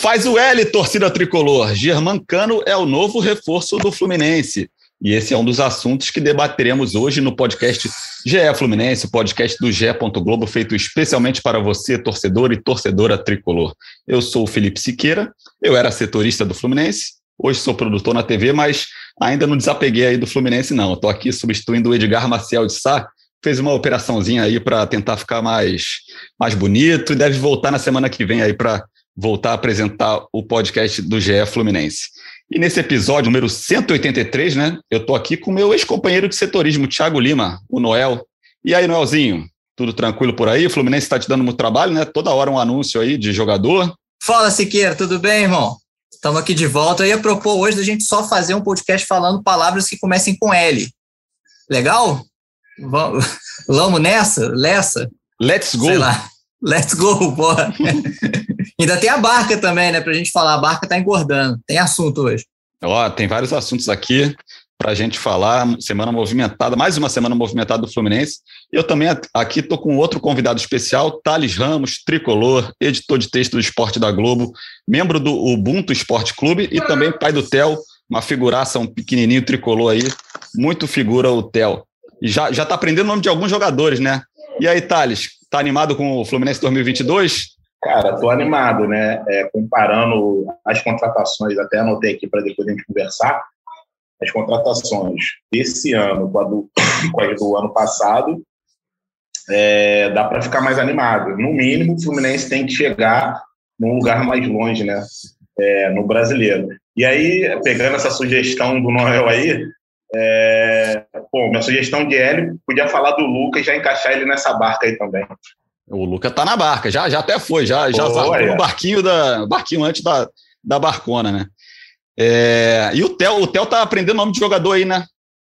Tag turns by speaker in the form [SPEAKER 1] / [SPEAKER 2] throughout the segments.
[SPEAKER 1] Faz o L, torcida tricolor. Germancano é o novo reforço do Fluminense. E esse é um dos assuntos que debateremos hoje no podcast GE Fluminense, o podcast do GE. Globo, feito especialmente para você, torcedor e torcedora tricolor. Eu sou o Felipe Siqueira, eu era setorista do Fluminense, hoje sou produtor na TV, mas ainda não desapeguei aí do Fluminense, não. Estou aqui substituindo o Edgar Maciel de Sá, fez uma operaçãozinha aí para tentar ficar mais, mais bonito e deve voltar na semana que vem aí para voltar a apresentar o podcast do GE Fluminense. E nesse episódio número 183, né, eu estou aqui com o meu ex-companheiro de setorismo, Thiago Lima, o Noel. E aí, Noelzinho, tudo tranquilo por aí? O Fluminense está te dando muito trabalho, né? Toda hora um anúncio aí de jogador.
[SPEAKER 2] Fala, Siqueira, tudo bem, irmão? Estamos aqui de volta. Eu ia propor hoje da gente só fazer um podcast falando palavras que comecem com L. Legal? Vamos, vamos nessa? Lessa?
[SPEAKER 1] Let's go!
[SPEAKER 2] Sei lá. Let's go, bora. Ainda tem a barca também, né? Pra gente falar. A barca tá engordando. Tem assunto hoje.
[SPEAKER 1] Ó, tem vários assuntos aqui para a gente falar. Semana movimentada, mais uma semana movimentada do Fluminense. Eu também aqui estou com outro convidado especial, Thales Ramos, tricolor, editor de texto do Esporte da Globo, membro do Ubuntu Esporte Clube e também pai do Theo, uma figuraça, um pequenininho tricolor aí. Muito figura o Theo. E já, já tá aprendendo o nome de alguns jogadores, né? E aí, Thales, Tá animado com o Fluminense 2022?
[SPEAKER 3] Cara, tô animado, né? É, comparando as contratações, até anotei aqui para depois a gente conversar, as contratações desse ano com, a do, com do ano passado, é, dá para ficar mais animado. No mínimo, o Fluminense tem que chegar num lugar mais longe, né? É, no brasileiro. E aí, pegando essa sugestão do Noel aí, é, pô, minha sugestão de Hélio, podia falar do Lucas e já encaixar ele nessa barca aí também.
[SPEAKER 1] O Lucas tá na barca, já, já até foi, já, já oh, é. no barquinho, da, barquinho antes da, da barcona, né? É, e o Theo, o Theo tá aprendendo nome de jogador aí, né?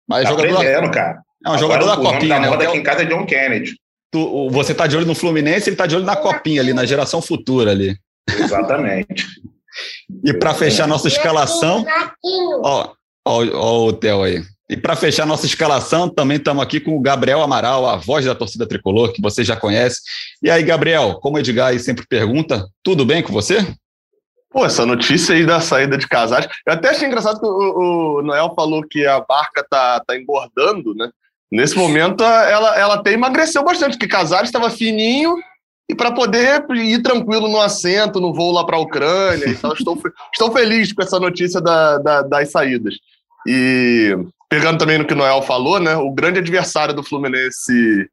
[SPEAKER 3] Mas tá jogador aprendendo, da, cara.
[SPEAKER 1] É um jogador da Copinha,
[SPEAKER 3] né? Moda aqui em casa é John Kennedy.
[SPEAKER 1] Tu, você tá de olho no Fluminense, ele tá de olho na Copinha ali, na geração futura ali.
[SPEAKER 3] Exatamente.
[SPEAKER 1] e para fechar nossa escalação, ó, Olha o Theo aí. E para fechar nossa escalação, também estamos aqui com o Gabriel Amaral, a voz da torcida tricolor, que você já conhece. E aí, Gabriel, como o Edgar aí sempre pergunta, tudo bem com você?
[SPEAKER 4] Pô, essa notícia aí da saída de Casares. Eu até achei engraçado que o, o Noel falou que a barca tá, tá engordando, né? Nesse momento, ela, ela até emagreceu bastante, porque Casares estava fininho e para poder ir tranquilo no assento, no voo lá para a Ucrânia. Então, estou, estou feliz com essa notícia da, da, das saídas. E pegando também no que o Noel falou, né? O grande adversário do Fluminense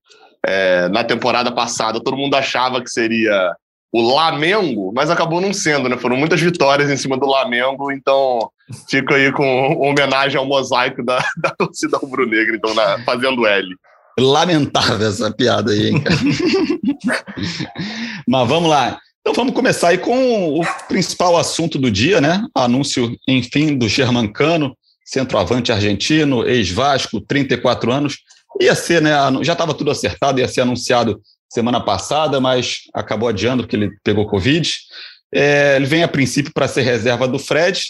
[SPEAKER 4] é, na temporada passada, todo mundo achava que seria o Lamengo, mas acabou não sendo, né? Foram muitas vitórias em cima do Lamengo, então fico aí com homenagem ao mosaico da, da torcida rubro-negra, então, na, fazendo L.
[SPEAKER 1] Lamentável essa piada aí, hein, Mas vamos lá. Então vamos começar aí com o principal assunto do dia, né? Anúncio, enfim, do Germancano, centroavante argentino, ex-Vasco, 34 anos. Ia ser, né? Já estava tudo acertado, ia ser anunciado semana passada, mas acabou adiando porque ele pegou Covid. É, ele vem a princípio para ser reserva do Fred.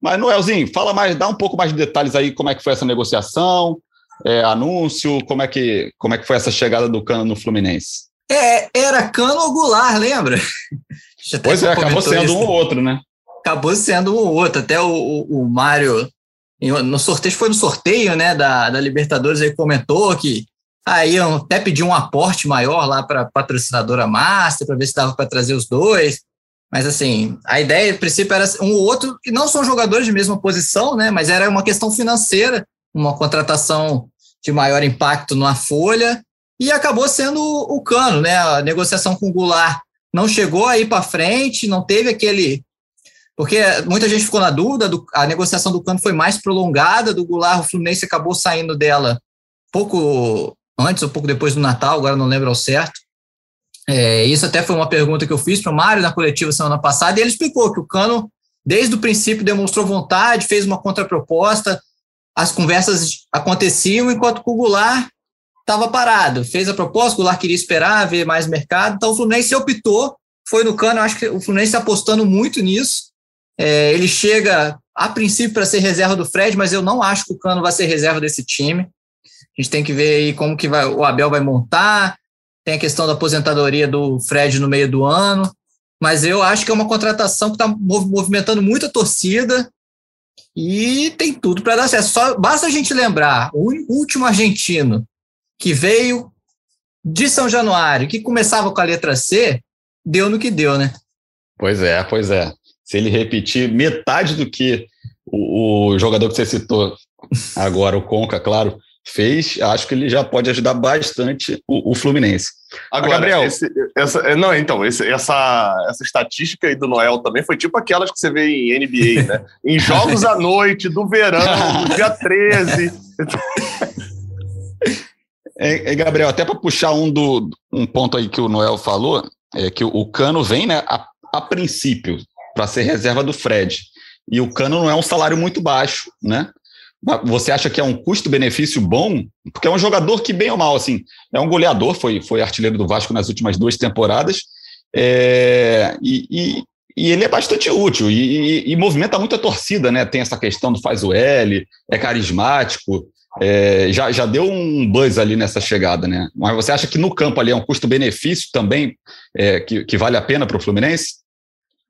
[SPEAKER 1] Mas, Noelzinho, fala mais, dá um pouco mais de detalhes aí, como é que foi essa negociação, é, anúncio? Como é, que, como é que foi essa chegada do Cano no Fluminense?
[SPEAKER 2] É, era Cano ou Goulart, lembra?
[SPEAKER 1] Pois é, acabou sendo isso. um ou outro, né?
[SPEAKER 2] Acabou sendo um ou outro. Até o, o, o Mário, no sorteio, foi no sorteio né, da, da Libertadores, ele comentou que aí até pediu um aporte maior lá para a patrocinadora Master, para ver se dava para trazer os dois. Mas assim, a ideia, a princípio, era um ou outro, que não são jogadores de mesma posição, né? Mas era uma questão financeira uma contratação de maior impacto na folha, e acabou sendo o Cano, né? A negociação com o Goulart não chegou aí para frente, não teve aquele. Porque muita gente ficou na dúvida, do, a negociação do Cano foi mais prolongada, do Goulart, o Fluminense acabou saindo dela pouco antes ou pouco depois do Natal, agora não lembro ao certo. É, isso até foi uma pergunta que eu fiz para o Mário na coletiva semana passada, e ele explicou que o Cano, desde o princípio, demonstrou vontade, fez uma contraproposta, as conversas aconteciam enquanto o Goulart estava parado. Fez a proposta, o Goulart queria esperar, ver mais mercado. Então o Fluminense optou, foi no cano. Eu acho que o Fluminense está apostando muito nisso. É, ele chega, a princípio, para ser reserva do Fred, mas eu não acho que o Cano vai ser reserva desse time. A gente tem que ver aí como que vai, o Abel vai montar. Tem a questão da aposentadoria do Fred no meio do ano. Mas eu acho que é uma contratação que está movimentando muito a torcida e tem tudo para dar certo. Só basta a gente lembrar o último argentino que veio de São Januário, que começava com a letra C, deu no que deu, né?
[SPEAKER 1] Pois é, pois é. Se ele repetir metade do que o, o jogador que você citou agora, o Conca, claro, fez, acho que ele já pode ajudar bastante o, o Fluminense.
[SPEAKER 4] Agora, Gabriel. Esse, essa, é, não, então, esse, essa, essa estatística aí do Noel também foi tipo aquelas que você vê em NBA, né? em jogos à noite, do verão, do dia 13.
[SPEAKER 1] É, é, Gabriel, até para puxar um, do, um ponto aí que o Noel falou, é que o Cano vem, né, a, a princípio, para ser reserva do Fred. E o Cano não é um salário muito baixo, né? Você acha que é um custo-benefício bom? Porque é um jogador que, bem ou mal, assim, é um goleador, foi, foi artilheiro do Vasco nas últimas duas temporadas, é, e, e, e, ele é bastante útil e, e, movimenta muito a torcida, né? Tem essa questão do faz o L, é carismático, é, já, já deu um buzz ali nessa chegada, né? Mas você acha que no campo ali é um custo-benefício também é, que, que vale a pena para o Fluminense?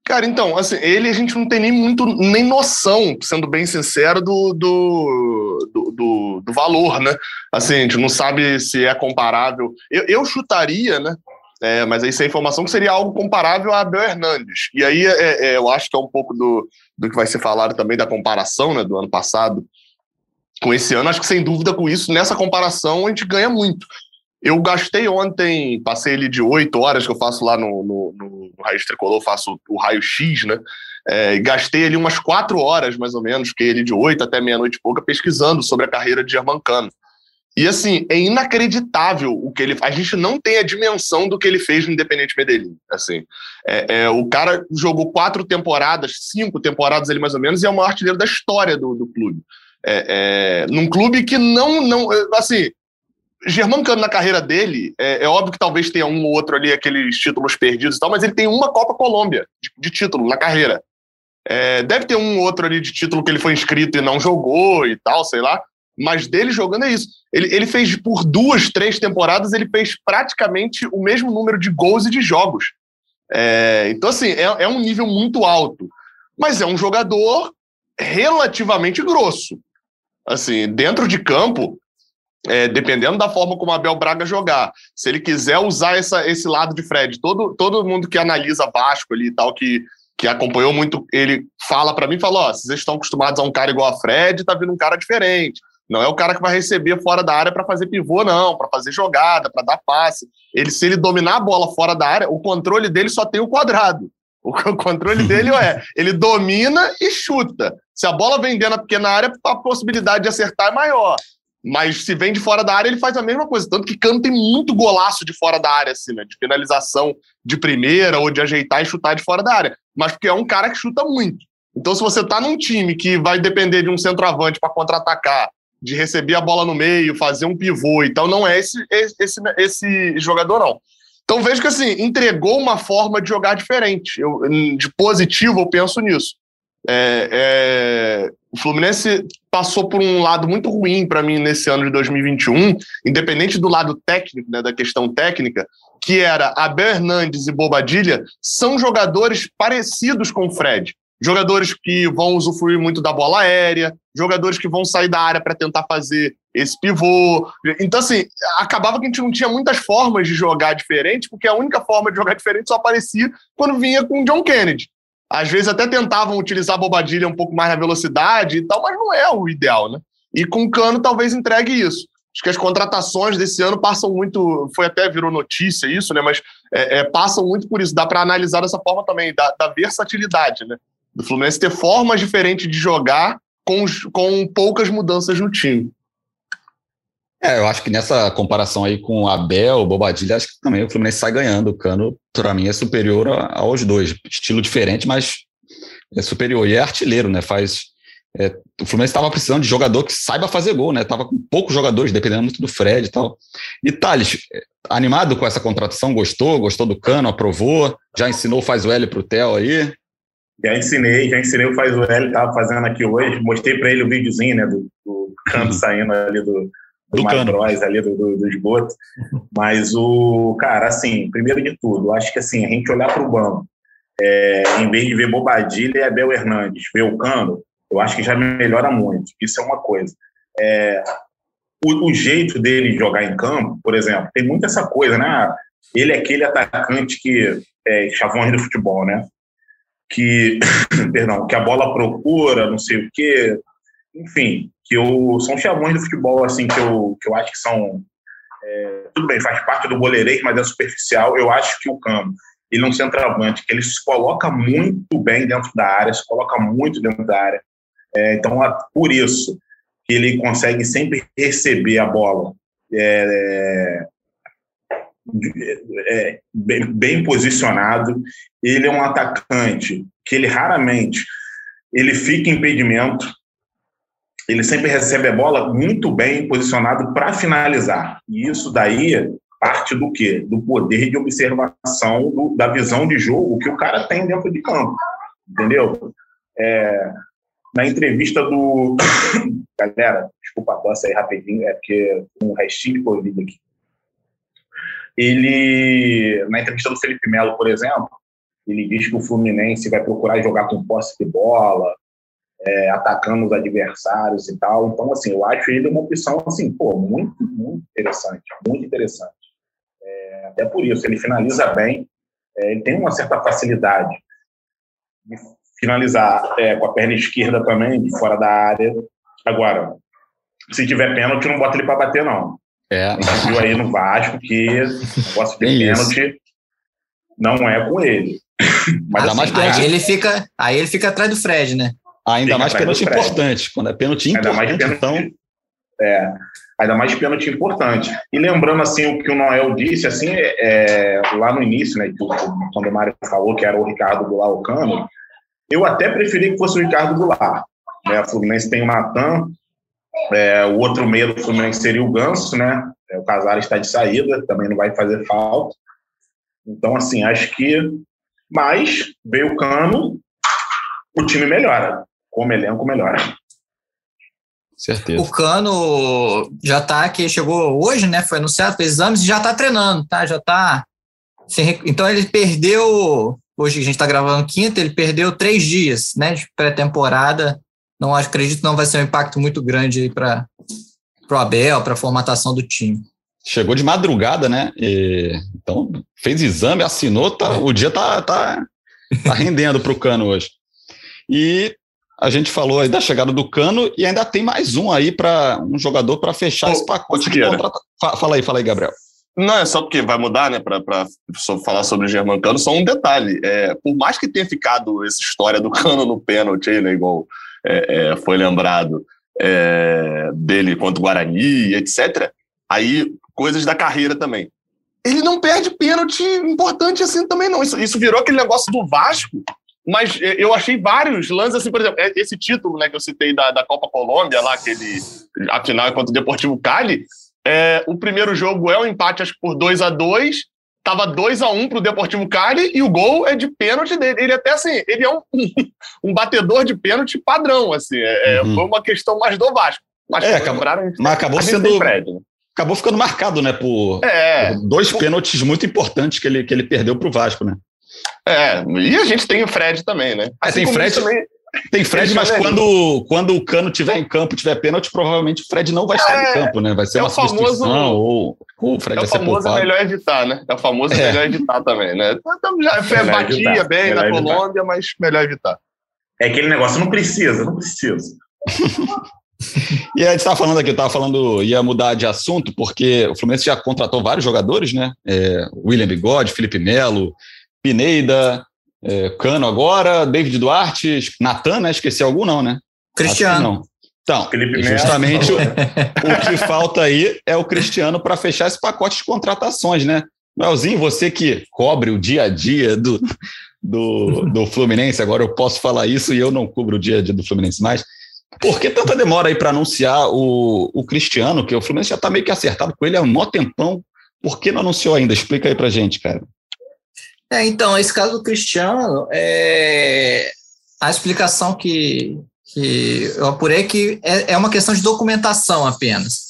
[SPEAKER 4] Cara, então, assim, ele a gente não tem nem muito, nem noção, sendo bem sincero, do, do, do, do, do valor, né? Assim, a gente não sabe se é comparável. Eu, eu chutaria, né? É, mas aí sem informação que seria algo comparável a Abel Hernandes. E aí é, é, eu acho que é um pouco do, do que vai ser falado também da comparação né, do ano passado com esse ano. Acho que sem dúvida com isso, nessa comparação, a gente ganha muito. Eu gastei ontem, passei ele de oito horas que eu faço lá no, no, no, Raiz Tricolor, faço o raio-x, né? É, gastei ali umas quatro horas, mais ou menos, fiquei ele de oito até meia-noite e pouca, pesquisando sobre a carreira de Germancano. E assim, é inacreditável o que ele A gente não tem a dimensão do que ele fez no Independente Medellín. Assim, é, é, o cara jogou quatro temporadas, cinco temporadas ali mais ou menos, e é o maior artilheiro da história do, do clube. É, é, num clube que não, não. Assim, Germancano na carreira dele, é, é, óbvio que talvez tenha um ou outro ali, aqueles títulos perdidos e tal, mas ele tem uma Copa Colômbia de, de título na carreira. É, deve ter um ou outro ali de título que ele foi inscrito e não jogou e tal, sei lá. Mas dele jogando é isso. Ele, ele fez por duas, três temporadas, ele fez praticamente o mesmo número de gols e de jogos. É, então, assim, é, é um nível muito alto. Mas é um jogador relativamente grosso. Assim, dentro de campo, é, dependendo da forma como Abel Braga jogar, se ele quiser usar essa, esse lado de Fred, todo, todo mundo que analisa Vasco ali e tal, que, que acompanhou muito, ele fala para mim, fala, ó, vocês estão acostumados a um cara igual a Fred, tá vindo um cara diferente. Não é o cara que vai receber fora da área para fazer pivô, não, para fazer jogada, para dar passe. Ele, se ele dominar a bola fora da área, o controle dele só tem o quadrado. O controle dele é, ele domina e chuta. Se a bola vem dentro da pequena área, a possibilidade de acertar é maior. Mas se vem de fora da área, ele faz a mesma coisa. Tanto que Cano tem muito golaço de fora da área, assim, né? De finalização de primeira ou de ajeitar e chutar de fora da área. Mas porque é um cara que chuta muito. Então, se você tá num time que vai depender de um centroavante para contra-atacar, de receber a bola no meio, fazer um pivô, então não é esse, esse, esse jogador, não. Então vejo que assim, entregou uma forma de jogar diferente. Eu, de positivo, eu penso nisso. É, é, o Fluminense passou por um lado muito ruim para mim nesse ano de 2021, independente do lado técnico, né, da questão técnica, que era Abel Hernandes e Bobadilha, são jogadores parecidos com o Fred. Jogadores que vão usufruir muito da bola aérea, jogadores que vão sair da área para tentar fazer esse pivô. Então, assim, acabava que a gente não tinha muitas formas de jogar diferente, porque a única forma de jogar diferente só aparecia quando vinha com o John Kennedy. Às vezes até tentavam utilizar a bobadilha um pouco mais na velocidade e tal, mas não é o ideal, né? E com o Cano talvez entregue isso. Acho que as contratações desse ano passam muito, foi até virou notícia isso, né? Mas é, é, passam muito por isso. Dá para analisar dessa forma também, da, da, versatilidade, né? Do Fluminense ter formas diferentes de jogar com, com poucas mudanças no time.
[SPEAKER 1] É, eu acho que nessa comparação aí com o Abel, o Bobadilha, acho que também o Fluminense sai ganhando. O Cano, para mim, é superior aos dois. Estilo diferente, mas é superior. E é artilheiro, né? Faz. É, o Fluminense estava precisando de jogador que saiba fazer gol, né? Tava com poucos jogadores, dependendo muito do Fred e tal. E Thales, é, animado com essa contratação? Gostou? Gostou do Cano? Aprovou? Já ensinou Faz o L pro Theo aí?
[SPEAKER 3] Já ensinei, já ensinei o Faz o L, tava fazendo aqui hoje. Mostrei para ele o videozinho, né? Do, do Cano uhum. saindo ali do, do Macróis ali do, do, do esgoto. Mas o, cara, assim, primeiro de tudo, acho que assim, a gente olhar para o banco é, em vez de ver Bobadilha e Abel Hernandes, ver o Cano, eu acho que já melhora muito. Isso é uma coisa. É, o, o, jeito dele jogar em campo, por exemplo, tem muito essa coisa, né? Ah, ele é aquele atacante que é chavões do futebol, né? Que, perdão, que a bola procura, não sei o quê, enfim, que eu, são chavões do futebol, assim, que eu, que eu acho que são. É, tudo bem, faz parte do goleirês, mas é superficial. Eu acho que o Cano, ele é um centroavante, que ele se coloca muito bem dentro da área, se coloca muito dentro da área. É, então, por isso que ele consegue sempre receber a bola é, é, bem, bem, posicionado. Ele é um atacante que ele raramente ele fica impedimento. Ele sempre recebe a bola muito bem posicionado para finalizar. E isso daí parte do quê? Do poder de observação, do, da visão de jogo que o cara tem dentro de campo. Entendeu? É, na entrevista do. Galera, desculpa a tosse aí rapidinho, é porque um restinho de Covid aqui. Ele, na entrevista do Felipe Melo, por exemplo, ele diz que o Fluminense vai procurar jogar com posse de bola, é, atacando os adversários e tal. Então, assim, eu acho ele uma opção, assim, pô, muito, muito interessante, muito interessante. É, até por isso, ele finaliza bem, é, ele tem uma certa facilidade de finalizar é, com a perna esquerda também, de fora da área. Agora, se tiver pênalti, não bota ele para bater, não. É. A gente viu aí no Vasco que o negócio de pênalti isso. não é com ele.
[SPEAKER 2] Mas assim, mais pênalti. Aí ele, fica, aí ele fica atrás do Fred, né?
[SPEAKER 1] Ainda fica mais pênalti importante. Quando é pênalti importante, mais pênalti, então...
[SPEAKER 3] É, ainda mais pênalti importante. E lembrando, assim, o que o Noel disse, assim, é, lá no início, né, quando o Mário falou que era o Ricardo Goulart o Cano, eu até preferi que fosse o Ricardo Goulart. Né? A Fluminense tem o Natan, é, o outro meio do Fluminense seria o Ganso, né? É, o Casares está de saída, também não vai fazer falta. Então, assim, acho que. Mas veio o Cano, o time melhora. Como elenco, melhora.
[SPEAKER 2] Certeza. O Cano já está aqui, chegou hoje, né? Foi anunciado, fez exames e já está treinando, tá? Já está. Então ele perdeu Hoje a gente está gravando quinta, ele perdeu três dias né, de pré-temporada. Não acredito que não vai ser um impacto muito grande para o Abel, para a formatação do time.
[SPEAKER 1] Chegou de madrugada, né? E, então fez exame, assinou, tá, o dia tá, tá, tá rendendo para o Cano hoje. E a gente falou aí da chegada do Cano e ainda tem mais um aí para um jogador para fechar esse pacote de. Fala aí, fala aí, Gabriel.
[SPEAKER 4] Não, é só porque vai mudar, né, para falar sobre o Germancano, só um detalhe. É, por mais que tenha ficado essa história do cano no pênalti, né, igual é, é, foi lembrado é, dele contra o Guarani, etc., aí coisas da carreira também. Ele não perde pênalti importante assim também, não. Isso, isso virou aquele negócio do Vasco, mas eu achei vários lances, assim, por exemplo, é, esse título né, que eu citei da, da Copa Colômbia, lá, aquele, a final contra o Deportivo Cali, é, o primeiro jogo é um empate, acho que por 2 a 2 Tava 2 a 1 um pro Deportivo Cali e o gol é de pênalti dele. Ele até assim, ele é um, um batedor de pênalti padrão, assim. É, é, uhum. Foi uma questão mais do Vasco. Mas,
[SPEAKER 1] é, acabou, mas acabou sendo. Fred, né? Acabou ficando marcado, né? Por, é, por dois pênaltis muito importantes que ele, que ele perdeu pro Vasco, né?
[SPEAKER 4] É, e a gente tem o Fred também, né?
[SPEAKER 1] É, assim tem Fred. Também, tem Fred, mas quando, quando o Cano tiver em campo, tiver pênalti, provavelmente o Fred não vai estar é, em campo, né? Vai ser é uma famoso, substituição ou, ou o Fred
[SPEAKER 4] é
[SPEAKER 1] vai ser
[SPEAKER 4] poupado. É o famoso melhor evitar, né? É o famoso é. melhor evitar também, né? Então, já é, batia evitar, bem na Colômbia, mas melhor evitar.
[SPEAKER 3] É aquele negócio, não precisa, não precisa.
[SPEAKER 1] e a gente estava falando aqui, eu estava falando, ia mudar de assunto, porque o Fluminense já contratou vários jogadores, né? É, William Bigode, Felipe Melo, Pineida, é, Cano agora, David Duarte, Natan, né? Esqueci algum, não, né?
[SPEAKER 2] Cristiano.
[SPEAKER 1] Não. Então, justamente o, o, que falta aí é o Cristiano para fechar esse pacote de contratações, né? Melzinho, você que cobre o dia a dia do, do, do Fluminense, agora eu posso falar isso e eu não cubro o dia a dia do Fluminense mais. Por que tanta demora aí para anunciar o, o Cristiano, que o Fluminense já está meio que acertado com ele há um mó tempão? Por que não anunciou ainda? Explica aí para gente, cara.
[SPEAKER 2] É, então, esse caso do Cristiano, é, a explicação que, que eu apurei é que é, é uma questão de documentação apenas.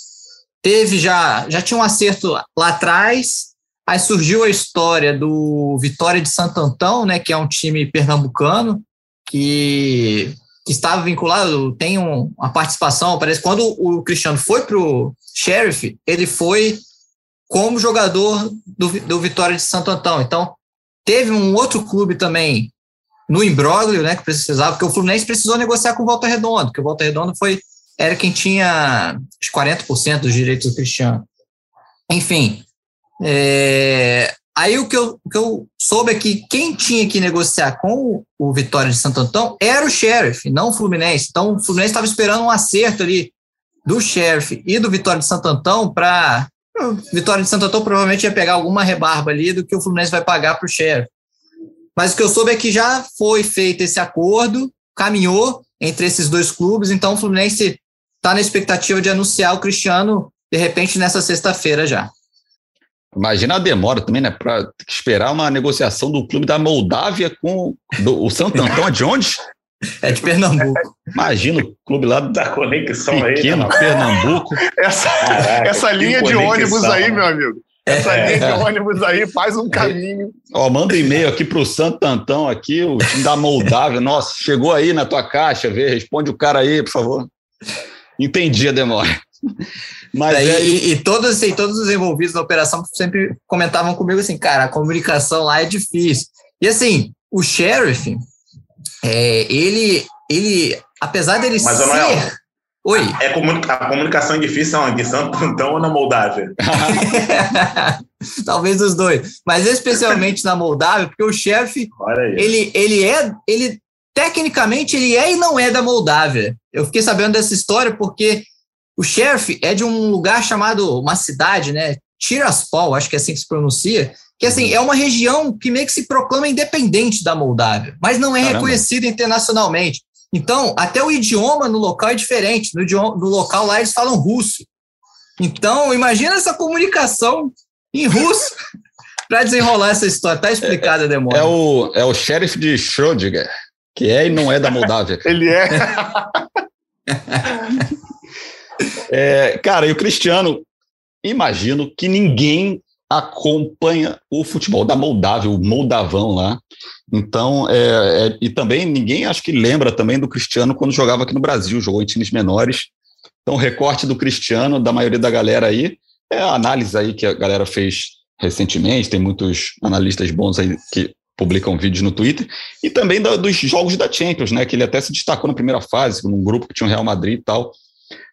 [SPEAKER 2] Teve já, já tinha um acerto lá atrás, Aí surgiu a história do Vitória de Santo Antão, né, que é um time pernambucano, que, que estava vinculado, tem um, uma participação, parece quando o Cristiano foi para o Sheriff, ele foi como jogador do, do Vitória de Santo Antão. Então, teve um outro clube também no imbróglio, né, que precisava, porque o Fluminense precisou negociar com o Volta Redonda, porque o Volta Redonda foi, era quem tinha os 40% dos direitos do Cristiano. Enfim, é, aí o que, eu, o que eu soube é que quem tinha que negociar com o Vitória de Santo Antão era o Sheriff, não o Fluminense. Então o Fluminense estava esperando um acerto ali do Sheriff e do Vitória de Santo Antão para. Vitória de Santo Antão provavelmente ia pegar alguma rebarba ali do que o Fluminense vai pagar para o Sheriff. Mas o que eu soube é que já foi feito esse acordo, caminhou entre esses dois clubes, então o Fluminense está na expectativa de anunciar o Cristiano, de repente, nessa sexta-feira já.
[SPEAKER 1] Imagina a demora também, né? Para esperar uma negociação do clube da Moldávia com do, o Santo é de onde?
[SPEAKER 2] É de Pernambuco.
[SPEAKER 1] Imagina o clube lá da
[SPEAKER 3] conexão
[SPEAKER 1] pequeno,
[SPEAKER 3] aí, né?
[SPEAKER 1] Pernambuco.
[SPEAKER 4] Essa, Caraca, essa linha de ônibus aí, meu amigo. Essa é. linha de ônibus aí faz um caminho.
[SPEAKER 1] Ó, manda um e-mail aqui para o Santo Antão, aqui, o time da Moldávia. Nossa, chegou aí na tua caixa, vê, responde o cara aí, por favor. Entendi a demora.
[SPEAKER 2] Mas é, é... E, e, todos, assim, todos os envolvidos na operação sempre comentavam comigo assim, cara, a comunicação lá é difícil. E assim, o sheriff, é, ele, ele, apesar dele
[SPEAKER 3] Mas,
[SPEAKER 2] ser...
[SPEAKER 3] Manuel,
[SPEAKER 2] Oi.
[SPEAKER 3] É a comunicação é difícil onde? Em Santo Antão ou na Moldávia?
[SPEAKER 2] Talvez os dois. Mas especialmente na Moldávia, porque o chefe, ele, ele é, ele tecnicamente ele é e não é da Moldávia. Eu fiquei sabendo dessa história porque o chefe é de um lugar chamado, uma cidade, né? Tiraspol, acho que é assim que se pronuncia, que assim, é uma região que meio que se proclama independente da Moldávia, mas não é Caramba. reconhecida internacionalmente. Então, até o idioma no local é diferente. No, idioma, no local lá eles falam russo. Então, imagina essa comunicação em russo para desenrolar essa história. Tá explicada a demora.
[SPEAKER 1] É o, é o sheriff de Schrödinger, que é e não é da Moldávia.
[SPEAKER 4] Ele é.
[SPEAKER 1] é. Cara, e o Cristiano, imagino que ninguém acompanha o futebol da Moldávia, o moldavão lá. Então, é, é, e também ninguém acho que lembra também do Cristiano quando jogava aqui no Brasil, jogou em times menores. Então, o recorte do Cristiano, da maioria da galera aí, é a análise aí que a galera fez recentemente, tem muitos analistas bons aí que publicam vídeos no Twitter, e também da, dos jogos da Champions, né, que ele até se destacou na primeira fase, num grupo que tinha o Real Madrid e tal.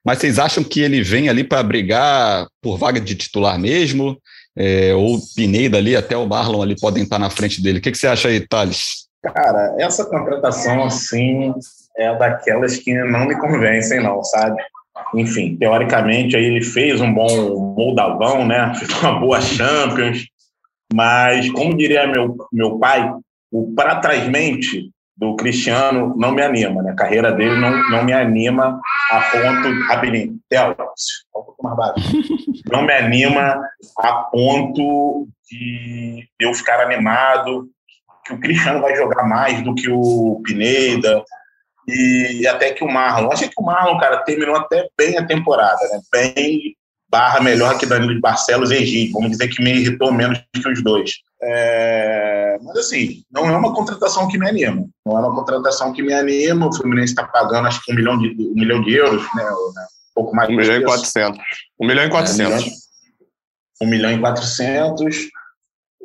[SPEAKER 1] Mas vocês acham que ele vem ali para brigar por vaga de titular mesmo? É, ou Pineda ali, até o Marlon ali podem estar na frente dele. O que, que você acha aí, Thales?
[SPEAKER 3] Cara, essa contratação, assim, é daquelas que não me convencem, não, sabe? Enfim, teoricamente, aí ele fez um bom moldavão, né? Fez uma boa Champions, mas, como diria meu, meu pai, o para trás mente do Cristiano não me anima, né? A carreira dele não, não me anima a ponto. Rapidinho, Theo, um pouco mais baixo. Não me anima a ponto de eu ficar animado que o Cristiano vai jogar mais do que o Pineda e até que o Marlon. Achei que o Marlon, cara, terminou até bem a temporada, né? Bem barra melhor que Danilo de Barcelos e Egito. Vamos dizer que me irritou menos que os dois. É... Mas assim, não é uma contratação que me anima. Não é uma contratação que me anima. O Fluminense está pagando acho que um milhão de, um milhão de euros, né? Um
[SPEAKER 4] pouco mais. Um milhão e quatrocentos. Um milhão e quatrocentos.
[SPEAKER 3] um milhão e quatrocentos.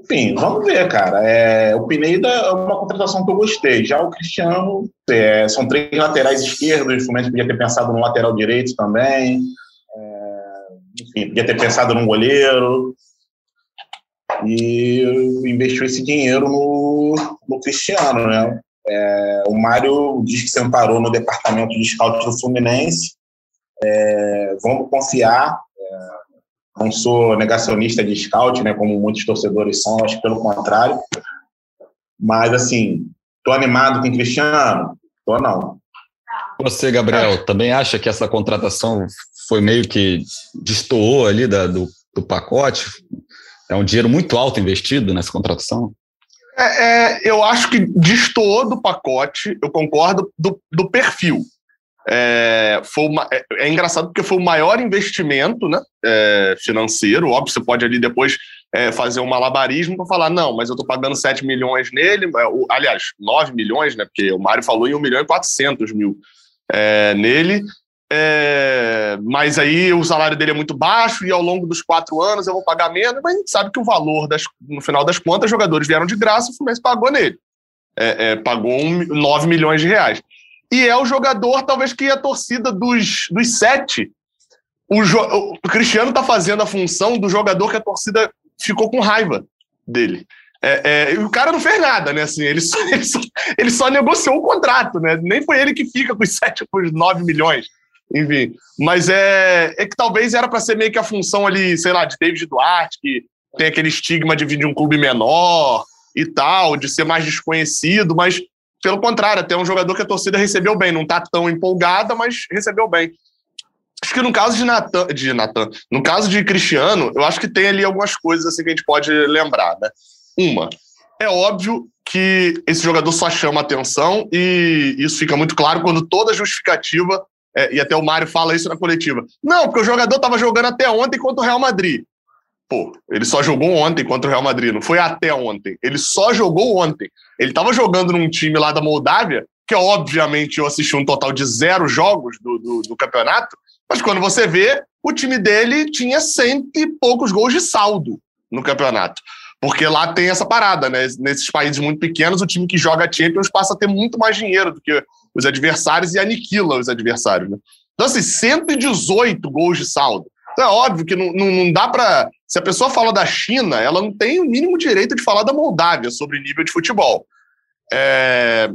[SPEAKER 3] Enfim, vamos ver, cara. É, o Pineda é uma contratação que eu gostei. Já o Cristiano, é, são três laterais esquerdos. O Fluminense podia ter pensado no lateral direito também enfim, podia ter pensado num goleiro e investiu esse dinheiro no, no Cristiano, né? É, o Mário diz que se amparou no departamento de scout do Fluminense. É, vamos confiar. É, não sou negacionista de scout, né, como muitos torcedores são, acho que pelo contrário. Mas, assim, tô animado com o Cristiano? Tô não.
[SPEAKER 1] Você, Gabriel, também acha que essa contratação foi meio que destoou ali da, do, do pacote? É um dinheiro muito alto investido nessa contratação?
[SPEAKER 4] É, é, eu acho que destoou do pacote, eu concordo, do, do perfil. É, foi uma, é, é, engraçado porque foi o maior investimento né, é, financeiro. Óbvio, você pode ali depois é, fazer um malabarismo para falar, não, mas eu estou pagando 7 milhões nele, é, aliás, 9 milhões, né? Porque o Mário falou em 1 milhão e 400 mil é, nele. É, mas aí o salário dele é muito baixo e ao longo dos quatro anos eu vou pagar menos, mas a gente sabe que o valor, das, no final das contas, os jogadores vieram de graça, o Fluminense pagou nele. É, é, pagou um, 9 milhões de reais. E é o jogador, talvez, que a torcida dos, dos sete. O, o Cristiano está fazendo a função do jogador que a torcida ficou com raiva dele. É, é, o cara não fez nada, né? Assim, ele, só, ele, só, ele só negociou o contrato, né? Nem foi ele que fica com os 7, com os 9 milhões. Enfim, mas é, é que talvez era para ser meio que a função ali, sei lá, de David Duarte, que tem aquele estigma de vir de um clube menor e tal, de ser mais desconhecido, mas pelo contrário, até um jogador que a torcida recebeu bem, não tá tão empolgada, mas recebeu bem. Acho que no caso de Nathan, de no caso de Cristiano, eu acho que tem ali algumas coisas assim que a gente pode lembrar, né? Uma, é óbvio que esse jogador só chama atenção e isso fica muito claro quando toda justificativa, é, e até o Mário fala isso na coletiva. Não, porque o jogador estava jogando até ontem contra o Real Madrid. Pô, ele só jogou ontem contra o Real Madrid, não foi até ontem. Ele só jogou ontem. Ele estava jogando num time lá da Moldávia, que obviamente eu assisti um total de zero jogos do, do, do campeonato, mas quando você vê, o time dele tinha cento e poucos gols de saldo no campeonato. Porque lá tem essa parada, né? Nesses países muito pequenos, o time que joga Champions passa a ter muito mais dinheiro do que os adversários e aniquila os adversários, né? Então, assim, 118 gols de saldo. Então, é óbvio que não, não, não dá para. Se a pessoa fala da China, ela não tem o mínimo direito de falar da Moldávia sobre nível de futebol. É...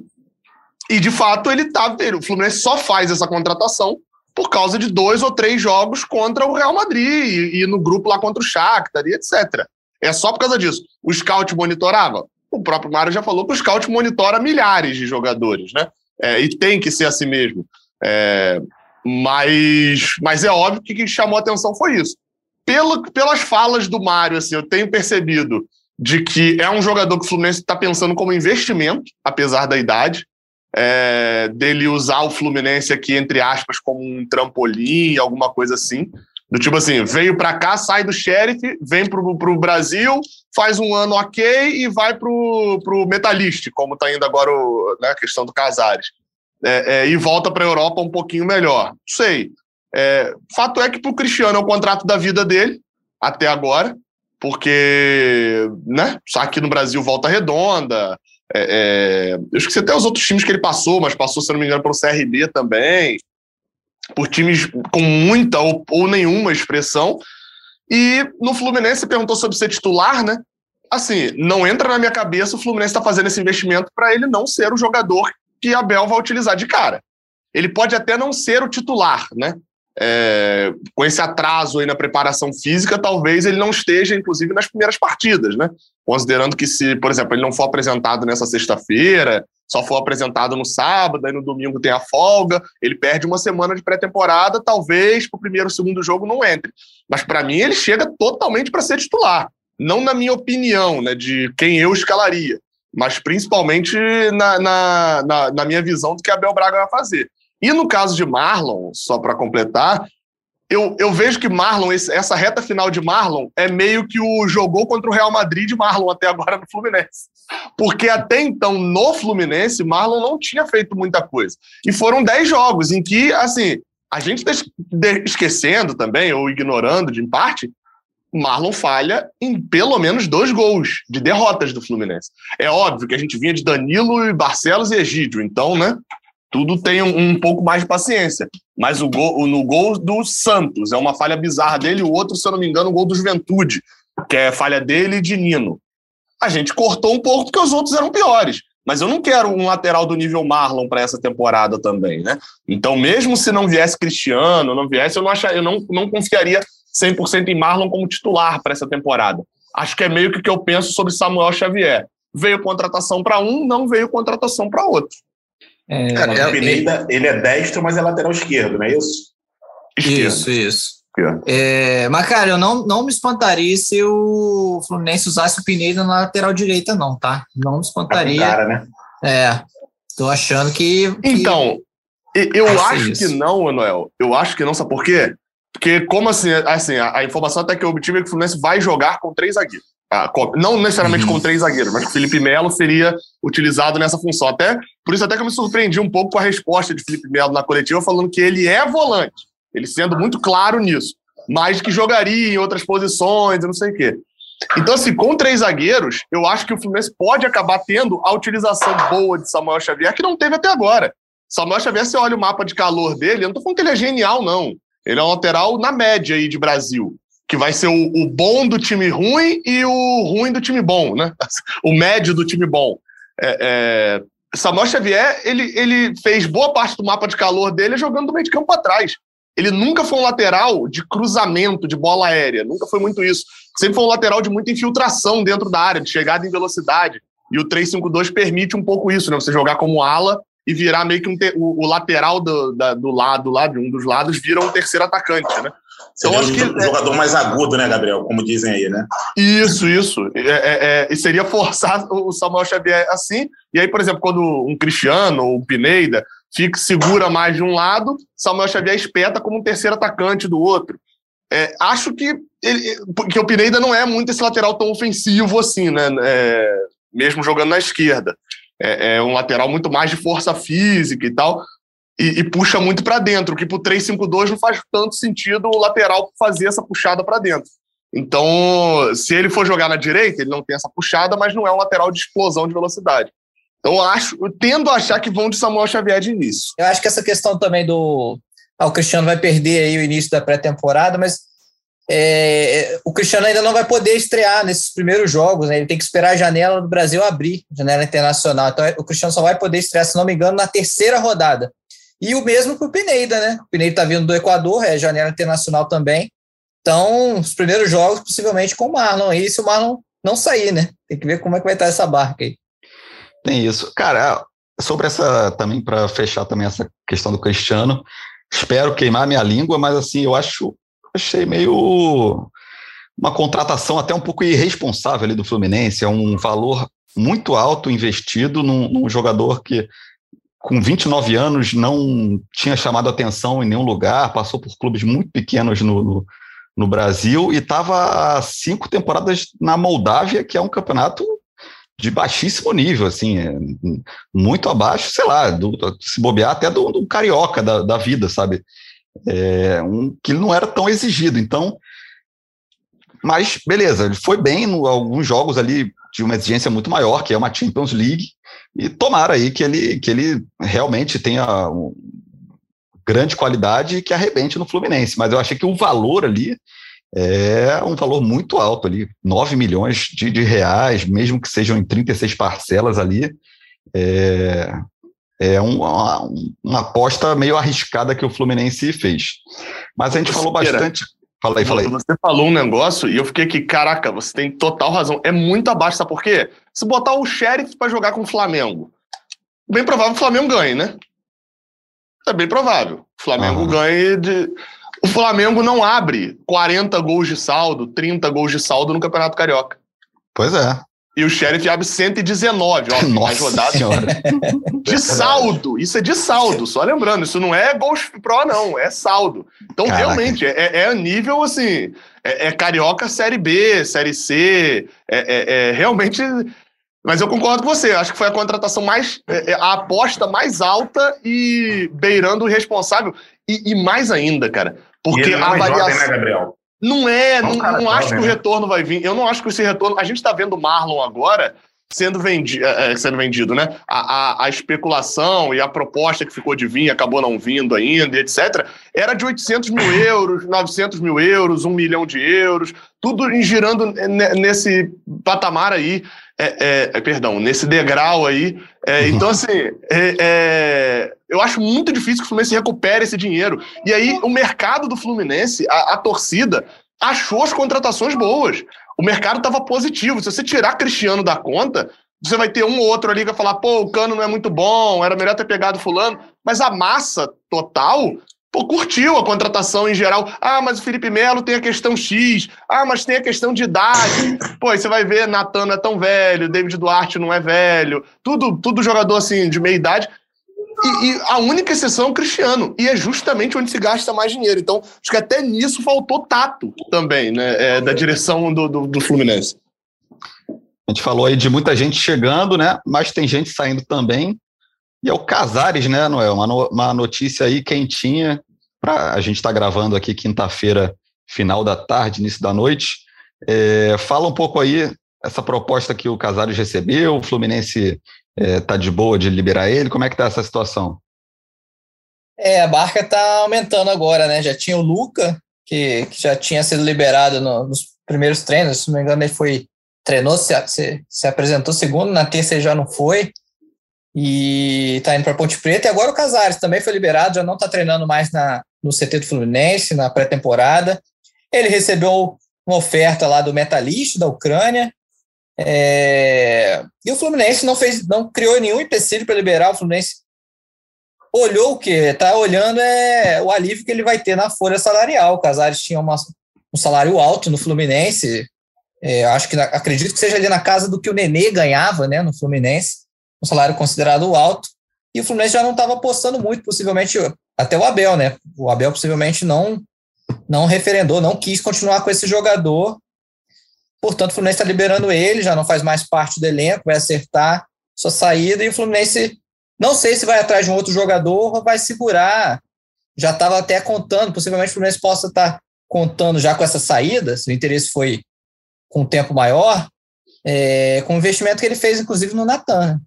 [SPEAKER 4] E, de fato, ele tá. O Fluminense só faz essa contratação por causa de dois ou três jogos contra o Real Madrid e, e no grupo lá contra o Shakhtar e etc. É só por causa disso. O scout monitorava? O próprio Mário já falou que o scout monitora milhares de jogadores, né? É, e tem que ser assim mesmo. É, mas, mas é óbvio que o que chamou atenção foi isso. Pelo, pelas falas do Mário, assim, eu tenho percebido de que é um jogador que o Fluminense está pensando como investimento, apesar da idade é, dele usar o Fluminense aqui, entre aspas, como um trampolim, alguma coisa assim. Do tipo assim, veio para cá, sai do Sheriff, vem pro, pro Brasil, faz um ano ok e vai pro, pro Metalist, como tá indo agora né, a questão do Casares. É, é, e volta para a Europa um pouquinho melhor. Sei. É, fato é que pro Cristiano é o contrato da vida dele, até agora, porque né, aqui no Brasil volta redonda, é, é, eu esqueci até os outros times que ele passou, mas passou, se não me engano, pelo CRB também, por times com muita ou, ou nenhuma expressão. E no Fluminense perguntou sobre ser titular, né? Assim, não entra na minha cabeça o Fluminense está fazendo esse investimento para ele não ser o jogador que Abel vai utilizar de cara. Ele pode até não ser o titular, né? É, com esse atraso aí na preparação física, talvez ele não esteja, inclusive, nas primeiras partidas, né? Considerando que se, por exemplo, ele não for apresentado nessa sexta-feira, só for apresentado no sábado, aí no domingo tem a folga, ele perde uma semana de pré-temporada, talvez para o primeiro, segundo jogo não entre. Mas para mim ele chega totalmente para ser titular. Não na minha opinião, né, de quem eu escalaria, mas principalmente na, na, na, na minha visão do que Abel Braga vai fazer. E no caso de Marlon, só para completar, eu, eu vejo que Marlon, esse, essa reta final de Marlon, é meio que o jogou contra o Real Madrid de Marlon até agora no Fluminense. Porque até então, no Fluminense, Marlon não tinha feito muita coisa. E foram 10 jogos em que, assim, a gente esquecendo também, ou ignorando de parte, Marlon falha em pelo menos dois gols de derrotas do Fluminense. É óbvio que a gente vinha de Danilo, Barcelos e Egídio, então, né? Tudo tem um, um, pouco mais de paciência. Mas o gol, no gol do Santos, é uma falha bizarra dele, o outro, se eu não me engano, o gol do Juventude, que é falha dele e de Nino. A gente cortou um pouco porque os outros eram piores. Mas eu não quero um lateral do nível Marlon para essa temporada também, né? Então, mesmo se não viesse Cristiano, não viesse, eu não, achar, eu não, não confiaria 100% em Marlon como titular para essa temporada. Acho que é meio que o que eu penso sobre Samuel Xavier. Veio contratação para um, não veio contratação para outro.
[SPEAKER 3] É, é, o Pineda, ele é destro, mas é lateral esquerdo, não é isso?
[SPEAKER 2] Esquerdo. Isso, isso. É, mas, cara, eu não, não me espantaria se o Fluminense usasse o Pineda na lateral direita, não, tá? Não me espantaria. Tá cara, né? É. Tô achando que.
[SPEAKER 4] que... Então, eu acho, acho que não, Manuel. Eu acho que não, sabe por quê? Porque, como assim, assim a, a informação até que eu obtive é que o Fluminense vai jogar com três zagueiros. Não necessariamente uhum. com três zagueiros, mas o Felipe Melo seria utilizado nessa função. Até, por isso até que eu me surpreendi um pouco com a resposta de Felipe Melo na coletiva, falando que ele é volante, ele sendo muito claro nisso, mas que jogaria em outras posições e não sei o quê. Então, assim, com três zagueiros, eu acho que o Fluminense pode acabar tendo a utilização boa de Samuel Xavier, que não teve até agora. Samuel Xavier, você olha o mapa de calor dele, eu não tô falando que ele é genial, não. Ele é um lateral na média aí de Brasil que vai ser o, o, bom do time ruim e o ruim do time bom, né? O médio do time bom. É, é, Samuel Xavier, ele, ele fez boa parte do mapa de calor dele jogando do meio de campo para trás. Ele nunca foi um lateral de cruzamento, de bola aérea, nunca foi muito isso. Sempre foi um lateral de muita infiltração dentro da área, de chegada em velocidade. E o 3-5-2 permite um pouco isso, né? Você jogar como ala e virar meio que um o, o, lateral do, da, do lado, lá de um dos lados, vira um terceiro atacante, né?
[SPEAKER 3] Então, acho que o jogador mais agudo, né, Gabriel? Como dizem aí, né?
[SPEAKER 4] Isso, isso. É, é, é, e seria forçar o Samuel Xavier assim. E aí, por exemplo, quando um Cristiano ou um Pineda fica, segura mais de um lado, Samuel Xavier espeta como um terceiro atacante do outro. É, acho que, ele, que o Pineda não é muito esse lateral tão ofensivo assim, né? É, mesmo jogando na esquerda. É, é, um lateral muito mais de força física e tal e, e puxa muito para dentro, que para o 3-5-2 não faz tanto sentido o lateral fazer essa puxada para dentro. Então, se ele for jogar na direita, ele não tem essa puxada, mas não é um lateral de explosão de velocidade. Então, acho, tendo a achar que vão de Samuel Xavier de início.
[SPEAKER 2] Eu acho que essa questão também do. Ah, o Cristiano vai perder aí o início da pré-temporada, mas é, o Cristiano ainda não vai poder estrear nesses primeiros jogos, né? Ele tem que esperar a janela do Brasil abrir, janela internacional. Então, o Cristiano só vai poder estrear, se não me engano, na terceira rodada. E o mesmo para o Pineda, né? O Pineda está vindo do Equador, é janela internacional também. Então, os primeiros jogos, possivelmente com o Marlon. E se o Marlon não sair, né? Tem que ver como é que vai estar essa barca aí.
[SPEAKER 1] Tem isso. Cara, sobre essa, também, para fechar também essa questão do Cristiano, espero queimar minha língua, mas assim, eu acho, achei meio uma contratação até um pouco irresponsável ali do Fluminense. É um valor muito alto investido num, num jogador que com 29 anos, não tinha chamado atenção em nenhum lugar, passou por clubes muito pequenos no, no, no Brasil e estava cinco temporadas na Moldávia, que é um campeonato de baixíssimo nível, assim, é muito abaixo, sei lá, do, se bobear até do, do carioca da, da vida, sabe? É, um, que não era tão exigido. Então, mas beleza, ele foi bem em alguns jogos ali de uma exigência muito maior, que é uma Champions League, e tomara aí que ele, que ele realmente tenha um, grande qualidade e que arrebente no Fluminense. Mas eu achei que o valor ali é um valor muito alto ali, 9 milhões de, de reais, mesmo que sejam em 36 parcelas ali. É, é uma, uma, aposta meio arriscada que o Fluminense fez. Mas a gente falou bastante. Fala aí, fala aí.
[SPEAKER 4] Você falou um negócio e eu fiquei aqui, caraca, você tem total razão. É muito abaixo, sabe por quê? Se botar o Sheriff para jogar com o Flamengo, bem provável que o Flamengo ganhe, né? É bem provável. O Flamengo uhum. ganhe de. O Flamengo não abre 40 gols de saldo, 30 gols de saldo no Campeonato Carioca.
[SPEAKER 1] Pois é.
[SPEAKER 4] E o Sheriff abre 119, ó, Nossa mais rodadas. Senhora. De saldo, isso é de saldo, só lembrando, isso não é Gol Pro, não, é saldo. Então, Caraca. realmente, é, é nível assim, é, é, Carioca Série B, Série C, é, é, é, realmente. Mas eu concordo com você, acho que foi a contratação mais. É, é, a aposta mais alta e beirando o responsável. E, e mais ainda, cara, porque a avaliação. Jovem, né, Gabriel? Não é, não, não, não acho que o retorno vai vir. Eu não acho que esse retorno. A gente está vendo o Marlon agora sendo, vendi, é, sendo vendido, né? A, a, a, especulação e a proposta que ficou de vir, acabou não vindo ainda, etc., era de 800 mil euros, 900 mil euros, 1 milhão de euros, tudo girando nesse patamar aí. É, é, perdão, nesse degrau aí. É, então, assim, é, é, eu acho muito difícil que o Fluminense recupere esse dinheiro. E aí, o mercado do Fluminense, a, a torcida, achou as contratações boas. O mercado estava positivo. Se você tirar Cristiano da conta, você vai ter um ou outro ali que vai falar, pô, o cano não é muito bom, era melhor ter pegado fulano. Mas a massa total pô, curtiu a contratação em geral. Ah, mas o Felipe Melo tem a questão X. Ah, mas tem a questão de idade. Pô, você vai ver, Natan não é tão velho, David Duarte não é velho. Tudo, tudo jogador assim de meia idade. E, e, a única exceção é o Cristiano. E é justamente onde se gasta mais dinheiro. Então, acho que até nisso faltou tato também, né? É, da direção do, do, do, Fluminense.
[SPEAKER 1] A gente falou aí de muita gente chegando, né? Mas tem gente saindo também. E é o Casares, né, Noel? Uma, no, uma notícia aí quentinha. Pra, a gente está gravando aqui quinta-feira, final da tarde, início da noite. É, fala um pouco aí essa proposta que o Casares recebeu, o Fluminense está é, de boa de liberar ele? Como é que está essa situação?
[SPEAKER 2] É, a barca está aumentando agora, né? Já tinha o Luca, que, que já tinha sido liberado no, nos primeiros treinos, se não me engano, ele foi treinou, se, se, se apresentou segundo, na terça ele já não foi, e está indo para Ponte Preta. E agora o Casares também foi liberado, já não está treinando mais na, no CT do Fluminense, na pré-temporada. Ele recebeu uma oferta lá do Metalist, da Ucrânia, é... E o Fluminense não fez, não criou nenhum empecilho para liberar. O Fluminense olhou o que está olhando é o alívio que ele vai ter na folha salarial. O Casares tinha uma, um salário alto no Fluminense. É, acho que acredito que seja ali na casa do que o Nenê ganhava, né, no Fluminense, um salário considerado alto. E o Fluminense já não estava apostando muito, possivelmente até o Abel, né? O Abel possivelmente não não referendou, não quis continuar com esse jogador Portanto, o Fluminense está liberando ele, já não faz mais parte do elenco, vai acertar sua saída e o Fluminense não sei se vai atrás de um outro jogador ou vai segurar. Já estava até contando, possivelmente o Fluminense possa estar tá contando já com essa saída, se o interesse foi com um tempo maior, é, com o investimento que ele fez, inclusive, no Natan.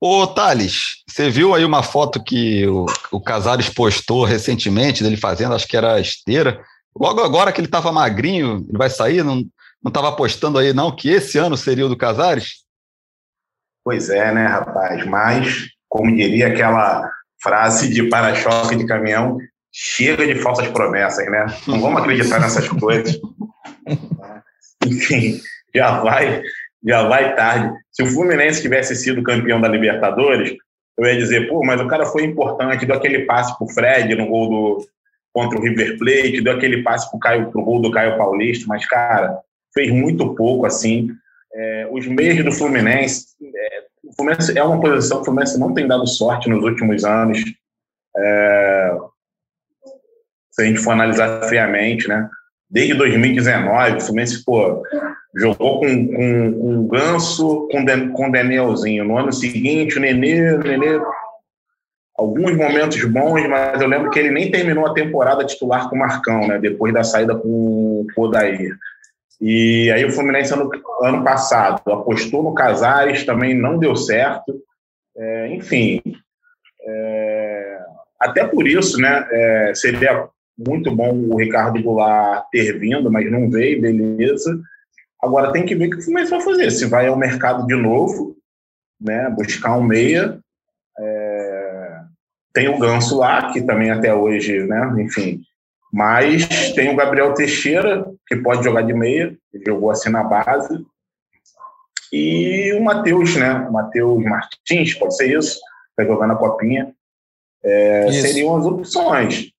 [SPEAKER 1] Ô, Thales, você viu aí uma foto que o, o Casares postou recentemente dele fazendo, acho que era esteira. Logo agora que ele estava magrinho, ele vai sair, não estava apostando aí não que esse ano seria o do Casares?
[SPEAKER 3] Pois é, né, rapaz? Mas, como diria aquela frase de para-choque de caminhão, chega de falsas promessas, né? Não vamos acreditar nessas coisas. Enfim, já vai, já vai tarde. Se o Fluminense tivesse sido campeão da Libertadores, eu ia dizer, pô, mas o cara foi importante, deu aquele passe pro Fred no gol do, contra o River Plate, deu aquele passe pro, Caio, pro gol do Caio Paulista, mas, cara, fez muito pouco, assim. É, os meios do Fluminense, é, o Fluminense é uma posição que o Fluminense não tem dado sorte nos últimos anos. É, se a gente for analisar friamente, né? Desde 2019, o Fluminense, pô, jogou com, com, com Ganso, com, com o Danielzinho. No ano seguinte, o Nenê, o Nenê alguns momentos bons, mas eu lembro que ele nem terminou a temporada titular com o Marcão, né? Depois da saída com o Odair. E aí o Fluminense ano, ano passado apostou no Casares, também não deu certo. É, enfim, é, até por isso, né? É, seria muito bom o Ricardo Goulart ter vindo, mas não veio, beleza. Agora tem que ver o que o Fluminense vai fazer. Se vai ao mercado de novo, né? Buscar um meia. É, tem o Ganso lá, que também até hoje, né, enfim. Mas tem o Gabriel Teixeira, que pode jogar de meia, ele jogou assim na base. E o Matheus, né? O Matheus Martins, pode ser isso, vai jogar na copinha. É, seriam as opções.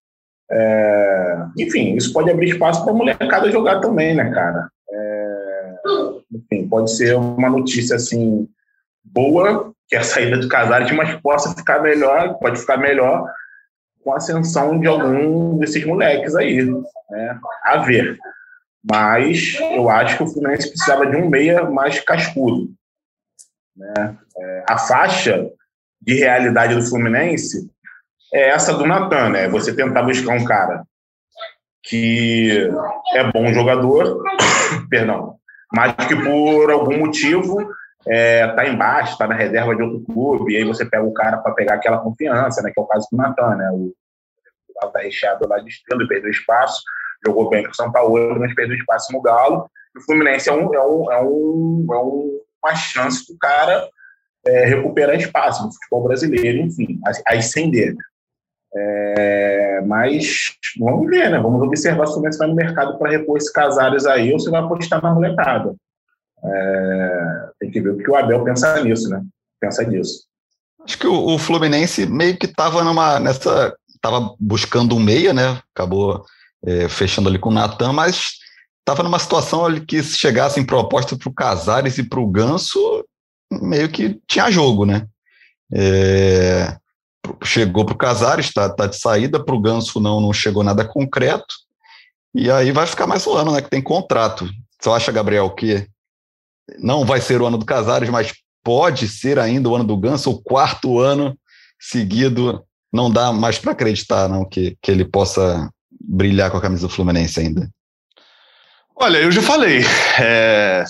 [SPEAKER 3] É, enfim, isso pode abrir espaço para a molecada jogar também, né, cara? É, enfim, pode ser uma notícia assim boa que é a saída do Casares, mas possa ficar melhor, pode ficar melhor com a ascensão de algum desses moleques aí, né? A ver. Mas eu acho que o Fluminense precisava de um meia mais cascudo. Né? É, a faixa de realidade do Fluminense é essa do Natan, né? Você tentar buscar um cara que é bom jogador, perdão, mas que por algum motivo é, tá embaixo, está na reserva de outro clube, e aí você pega o cara para pegar aquela confiança, né? Que é o caso do Natan, né? O tá recheado lá de estrela perdeu espaço, jogou bem com o São Paulo, mas perdeu espaço no Galo. O Fluminense é, um, é, um, é, um, é um, uma chance do cara é, recuperar espaço no futebol brasileiro, enfim, ascender. É, mas vamos ver, né? Vamos observar se o Fluminense vai no mercado para repor esses Casares aí ou se vai apostar na molecada. É, tem que ver o que o Abel pensa nisso, né? Pensa nisso.
[SPEAKER 1] Acho que o, o Fluminense meio que estava numa nessa estava buscando um meia, né? Acabou é, fechando ali com o Natan, mas estava numa situação ali que se chegassem propostas para o Casares e para o Ganso, meio que tinha jogo, né? É, chegou para o Casares, está tá de saída, para o Ganso não, não chegou nada concreto. E aí vai ficar mais um ano, né? Que tem contrato. Você acha, Gabriel, que não vai ser o ano do Casares, mas pode ser ainda o ano do Ganso, o quarto ano seguido. Não dá mais para acreditar, não, que, que ele possa brilhar com a camisa do Fluminense ainda.
[SPEAKER 4] Olha, eu já falei. É,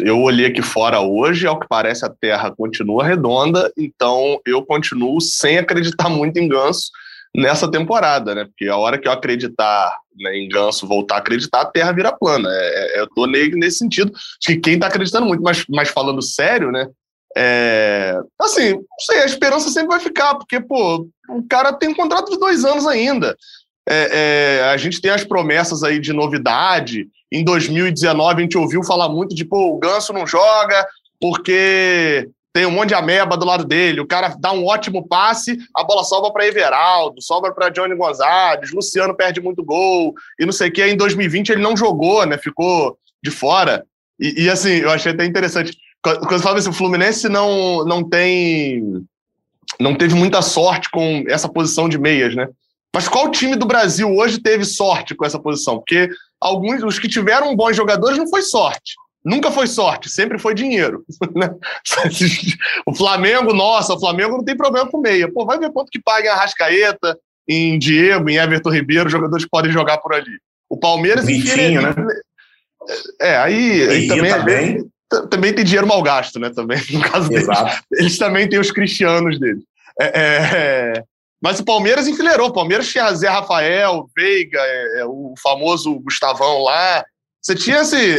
[SPEAKER 4] eu olhei aqui fora hoje, ao que parece a Terra continua redonda, então eu continuo sem acreditar muito em Ganso nessa temporada, né? Porque a hora que eu acreditar né, em Ganso, voltar a acreditar, a Terra vira plana. É, é, eu tô nesse sentido. Acho que quem tá acreditando muito, mas, mas falando sério, né? É, assim, não sei, a esperança sempre vai ficar, porque, pô, o cara tem um contrato de dois anos ainda. É, é, a gente tem as promessas aí de novidade. Em 2019, a gente ouviu falar muito de, pô, o Ganso não joga porque tem um monte de ameba do lado dele. O cara dá um ótimo passe, a bola sobra para Everaldo, sobra para Johnny Gonzalez, Luciano perde muito gol e não sei o que. Em 2020 ele não jogou, né? Ficou de fora. E, e assim, eu achei até interessante. Quando você fala assim, o Fluminense não, não tem. Não teve muita sorte com essa posição de meias, né? Mas qual time do Brasil hoje teve sorte com essa posição? Porque alguns, os que tiveram bons jogadores não foi sorte. Nunca foi sorte, sempre foi dinheiro. Né? o Flamengo, nossa, o Flamengo não tem problema com meia. Pô, vai ver quanto que paga em Arrascaeta, em Diego, em Everton Ribeiro, jogadores que podem jogar por ali. O Palmeiras.
[SPEAKER 3] Vitinho, né?
[SPEAKER 4] É, aí, aí também, também, também tem dinheiro mal gasto, né? Também, no caso deles. Eles também têm os cristianos deles. É, é, mas o Palmeiras enfileirou. O Palmeiras tinha Zé Rafael, Veiga, é, é, o famoso Gustavão lá. Você tinha assim.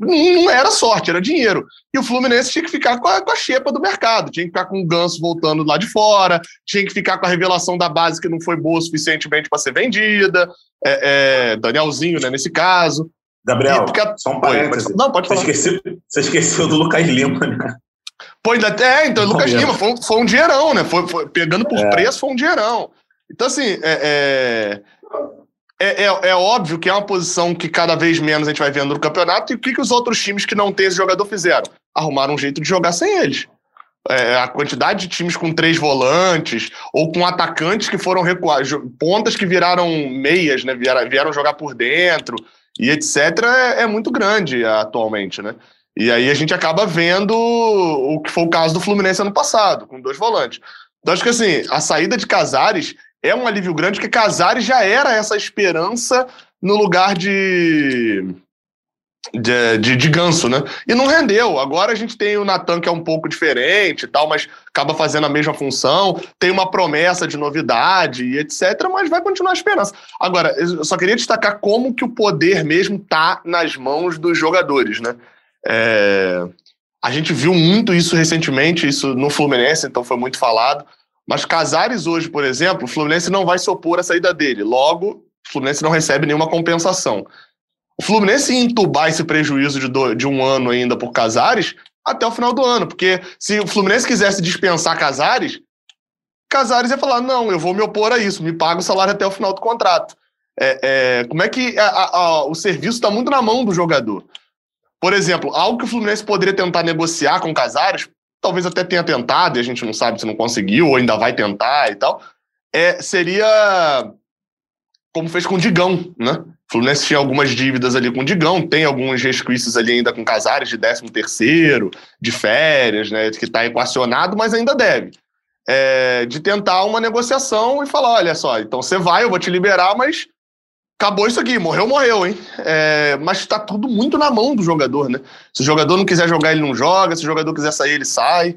[SPEAKER 4] Não era sorte, era dinheiro. E o Fluminense tinha que ficar com a, com a xepa do mercado. Tinha que ficar com o ganso voltando lá de fora. Tinha que ficar com a revelação da base que não foi boa o suficientemente para ser vendida. É, é, Danielzinho, né, nesse caso.
[SPEAKER 3] Gabriel, porque... só um parênteses. Não, pode falar. Você esqueceu, você esqueceu do Lucas Lima, né?
[SPEAKER 4] Pô, ainda é, então, Lucas Lima, foi, foi, um dinheirão, né? Foi, foi pegando por é. preço, foi um dinheirão. Então, assim, é, é, é, é, óbvio que é uma posição que cada vez menos a gente vai vendo no campeonato. E o que, que os outros times que não têm esse jogador fizeram? Arrumaram um jeito de jogar sem eles. É, a quantidade de times com três volantes ou com atacantes que foram recuar, pontas que viraram meias, né? Vieram, vieram jogar por dentro e etc. É, é muito grande atualmente, né? E aí a gente acaba vendo o que foi o caso do Fluminense ano passado, com dois volantes. Então acho que assim, a saída de Casares é um alívio grande, porque Casares já era essa esperança no lugar de, de, de, de, ganso, né? E não rendeu. Agora a gente tem o Natan, que é um pouco diferente e tal, mas acaba fazendo a mesma função. Tem uma promessa de novidade e etc., mas vai continuar a esperança. Agora, eu só queria destacar como que o poder mesmo tá nas mãos dos jogadores, né? É, a gente viu muito isso recentemente, isso no Fluminense, então foi muito falado. Mas Casares hoje, por exemplo, o Fluminense não vai se opor à saída dele. Logo, o Fluminense não recebe nenhuma compensação. O Fluminense entubar esse prejuízo de, do, de um ano ainda por Casares até o final do ano. Porque se o Fluminense quisesse dispensar Casares, Casares ia falar: não, eu vou me opor a isso, me paga o salário até o final do contrato. É, é, como é que a, a, o serviço está muito na mão do jogador? Por exemplo, algo que o Fluminense poderia tentar negociar com o Casares, talvez até tenha tentado, e a gente não sabe se não conseguiu, ou ainda vai tentar e tal, é, seria como fez com o Digão, né? O Fluminense tinha algumas dívidas ali com o Digão, tem alguns resquícios ali ainda com Casares de 13 terceiro, de férias, né? Que está equacionado, mas ainda deve. É, de tentar uma negociação e falar, olha só, então você vai, eu vou te liberar, mas acabou isso aqui, morreu, morreu, hein? É, mas está tudo muito na mão do jogador, né? Se o jogador não quiser jogar, ele não joga, se o jogador quiser sair, ele sai.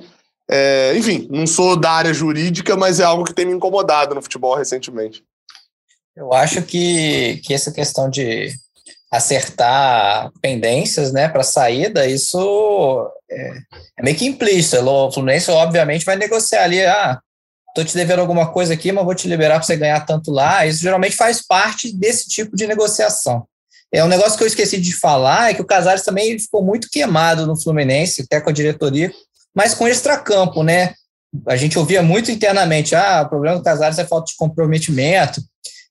[SPEAKER 4] É, enfim, não sou da área jurídica, mas é algo que tem me incomodado no futebol recentemente.
[SPEAKER 2] Eu acho que, que essa questão de acertar pendências né, para saída, isso é, é, meio que implícito. O Fluminense, obviamente, vai negociar ali, ah, estou te devendo alguma coisa aqui, mas vou te liberar para você ganhar tanto lá. Isso geralmente faz parte desse tipo de negociação. É um negócio que eu esqueci de falar, é que o Casares também ficou muito queimado no Fluminense, até com a diretoria, mas com extracampo, né? A gente ouvia muito internamente, ah, o problema do Casares é falta de comprometimento.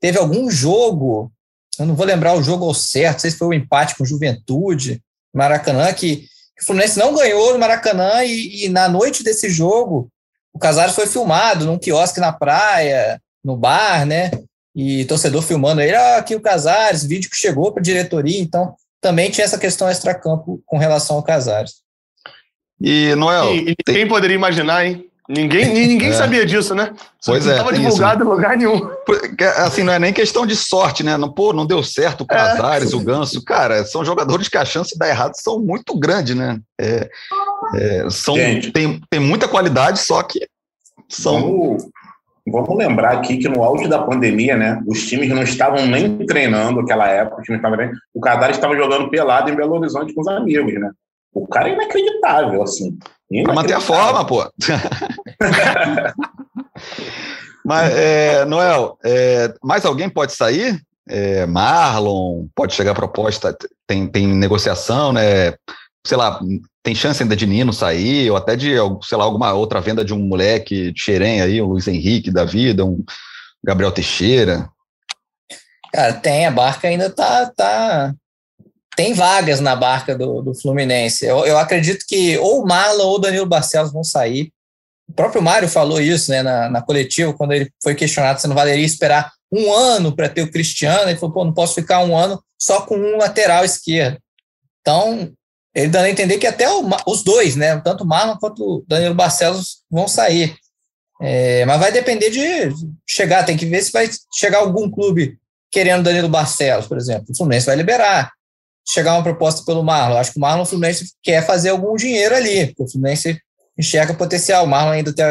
[SPEAKER 2] Teve algum jogo, eu não vou lembrar o jogo ao certo, não sei se foi o um empate com Juventude, Maracanã, que, que o Fluminense não ganhou no Maracanã e, e na noite desse jogo o Casares foi filmado num quiosque na praia, no bar, né? E torcedor filmando ele, ah, aqui o Casares, vídeo que chegou para a diretoria, então também tinha essa questão extra-campo com relação ao Casares.
[SPEAKER 4] E, Noel. E, e tem... quem poderia imaginar, hein? Ninguém, ninguém é. sabia disso, né?
[SPEAKER 1] pois não é.
[SPEAKER 4] Não estava divulgado isso. em lugar nenhum.
[SPEAKER 1] Assim, não é nem questão de sorte, né? Não, pô, não deu certo o Casares, é. o Ganso. Cara, são jogadores que a chance de dar errado são muito grande, né? É, é, são, tem, tem muita qualidade, só que são.
[SPEAKER 3] Vamos, vamos lembrar aqui que no auge da pandemia, né? Os times não estavam nem treinando naquela época, o Casares estava jogando pelado em Belo Horizonte com os amigos, né? O cara é inacreditável, assim.
[SPEAKER 1] Para manter a forma, pô. Mas, é, Noel, é, mais alguém pode sair? É, Marlon, pode chegar a proposta, tem, tem negociação, né? Sei lá, tem chance ainda de Nino sair, ou até de, sei lá, alguma outra venda de um moleque de Xerém aí, um Luiz Henrique da vida, um Gabriel Teixeira.
[SPEAKER 2] Cara, tem, a barca ainda tá, tá, tem vagas na barca do, do Fluminense. Eu, eu, acredito que ou o Marlon ou o Danilo Barcelos vão sair. O próprio Mário falou isso né, na, na coletiva, quando ele foi questionado se não valeria esperar um ano para ter o Cristiano. Ele falou: pô, não posso ficar um ano só com um lateral esquerdo. Então, ele dando a entender que até o, os dois, né, tanto o Marlon quanto o Danilo Barcelos, vão sair. É, mas vai depender de chegar, tem que ver se vai chegar algum clube querendo Danilo Barcelos, por exemplo. O Fluminense vai liberar chegar uma proposta pelo Marlon. Acho que o Marlon o Fluminense quer fazer algum dinheiro ali, porque o Fluminense enxerga potencial. O Marlon ainda, tem,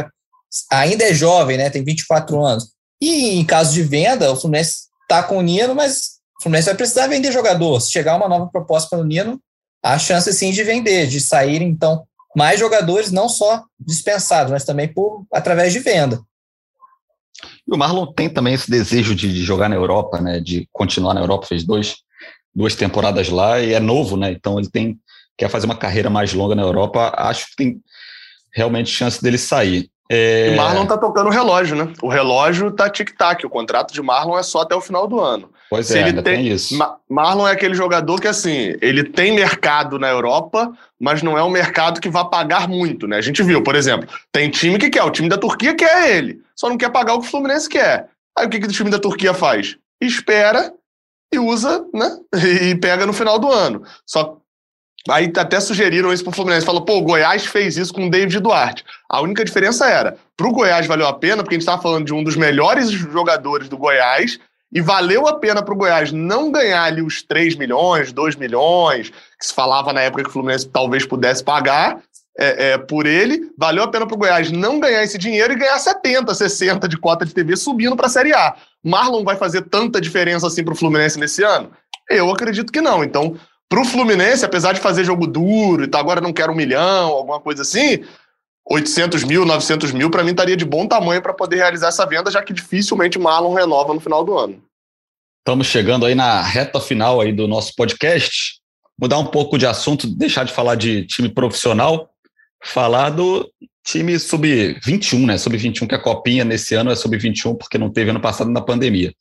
[SPEAKER 2] ainda é jovem, né? Tem 24 anos. E em caso de venda, o Fluminense está com o Nino, mas o Fluminense vai precisar vender jogador. Se chegar uma nova proposta pelo Nino, há chance sim de vender, de sair então mais jogadores, não só dispensados, mas também por através de venda.
[SPEAKER 1] E o Marlon tem também esse desejo de, de jogar na Europa, né? De continuar na Europa, fez dois duas temporadas lá e é novo, né? Então ele tem quer fazer uma carreira mais longa na Europa. Acho que tem realmente chance dele sair.
[SPEAKER 4] É... O Marlon tá tocando o relógio, né? O relógio tá tic-tac. O contrato de Marlon é só até o final do ano.
[SPEAKER 1] Pois Se é, ele tem... tem isso. Ma
[SPEAKER 4] Marlon é aquele jogador que, assim, ele tem mercado na Europa, mas não é um mercado que vai pagar muito, né? A gente viu, por exemplo, tem time que quer, o time da Turquia quer ele, só não quer pagar o que o Fluminense quer. Aí o que, que o time da Turquia faz? Espera e usa, né? E pega no final do ano. Só Aí até sugeriram isso para o Fluminense. Falou, pô, o Goiás fez isso com o David Duarte. A única diferença era, para o Goiás valeu a pena, porque a gente estava falando de um dos melhores jogadores do Goiás, e valeu a pena para o Goiás não ganhar ali os 3 milhões, 2 milhões, que se falava na época que o Fluminense talvez pudesse pagar é, é, por ele. Valeu a pena para o Goiás não ganhar esse dinheiro e ganhar 70, 60 de cota de TV subindo para a Série A. Marlon vai fazer tanta diferença assim para o Fluminense nesse ano? Eu acredito que não. Então, para o Fluminense, apesar de fazer jogo duro e tá, agora não quero um milhão, alguma coisa assim, 800 mil, 900 mil, para mim estaria de bom tamanho para poder realizar essa venda, já que dificilmente Marlon renova no final do ano.
[SPEAKER 1] Estamos chegando aí na reta final aí do nosso podcast. Mudar um pouco de assunto, deixar de falar de time profissional, falar do time sub-21, né? Sub-21, que a copinha nesse ano é sub-21, porque não teve ano passado na pandemia.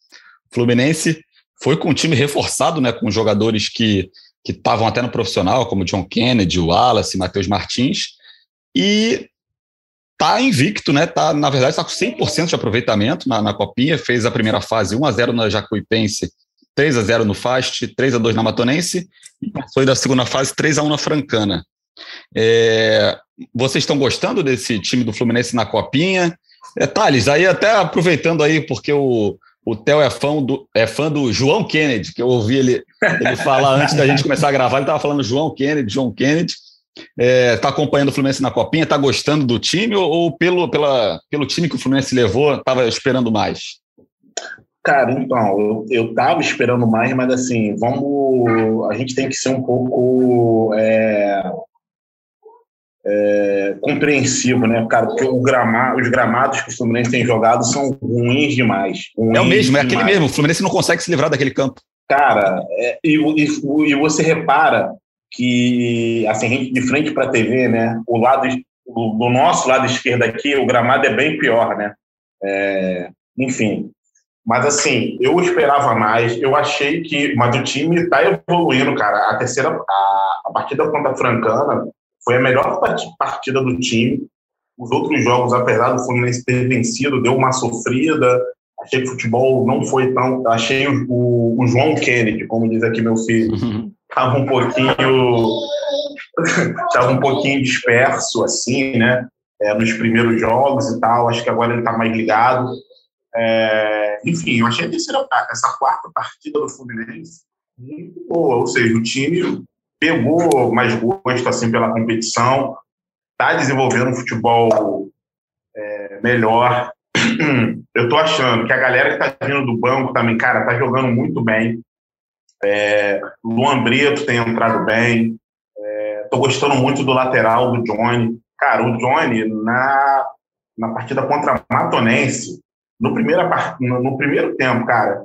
[SPEAKER 1] O Fluminense foi com um time reforçado, né? Com jogadores que que estavam até no profissional, como John Kennedy, o Wallace, Matheus Martins, e tá invicto, né? Tá, na verdade, está com 100% de aproveitamento na, na Copinha, fez a primeira fase 1 a 0 na Jacuipense, 3 a 0 no Fast, 3 a 2 na Matonense, e foi da segunda fase 3 a 1 na Francana. É, vocês estão gostando desse time do Fluminense na Copinha? É, Thales, aí até aproveitando aí, porque o, o Theo é fã, do, é fã do João Kennedy, que eu ouvi ele, ele falar antes da gente começar a gravar, ele estava falando João Kennedy, João Kennedy. Está é, tá acompanhando o Fluminense na Copinha, está gostando do time ou, ou, pelo, pela, pelo time que o Fluminense levou, estava esperando mais?
[SPEAKER 3] Cara, então, eu, estava esperando mais, mas assim, vamos. A gente tem que ser um pouco é, é, compreensivo, né, cara? Porque os gramados que o Fluminense tem jogado são ruins demais. Ruins
[SPEAKER 1] é o mesmo,
[SPEAKER 3] é
[SPEAKER 1] demais. aquele mesmo. O Fluminense não consegue se livrar daquele campo.
[SPEAKER 3] Cara, é, e, e, e, você repara que, assim, de frente para a TV, né? O lado do nosso lado esquerdo aqui, o gramado é bem pior, né? É, enfim. Mas assim, eu esperava mais, eu achei que. Mas o time está evoluindo, cara. A terceira, a, a partida contra a Francana foi a melhor partida do time. os outros jogos, apesar do Fluminense ter vencido, deu uma sofrida. Achei que o futebol não foi tão. Achei o, o João Kennedy, como diz aqui meu filho, estava um pouquinho. Estava um pouquinho disperso, assim, né? É, nos primeiros jogos e tal. Acho que agora ele está mais ligado. É, enfim, eu achei a terceira, essa quarta partida do Fluminense muito boa. Ou seja, o time pegou mais gosto assim, pela competição, está desenvolvendo um futebol é, melhor. Eu estou achando que a galera que está vindo do banco também, cara, está jogando muito bem. É, Luan Brito tem entrado bem. Estou é, gostando muito do lateral do Johnny. Cara, o Johnny, na, na partida contra a Matonense, no, primeira, no, no primeiro tempo, cara,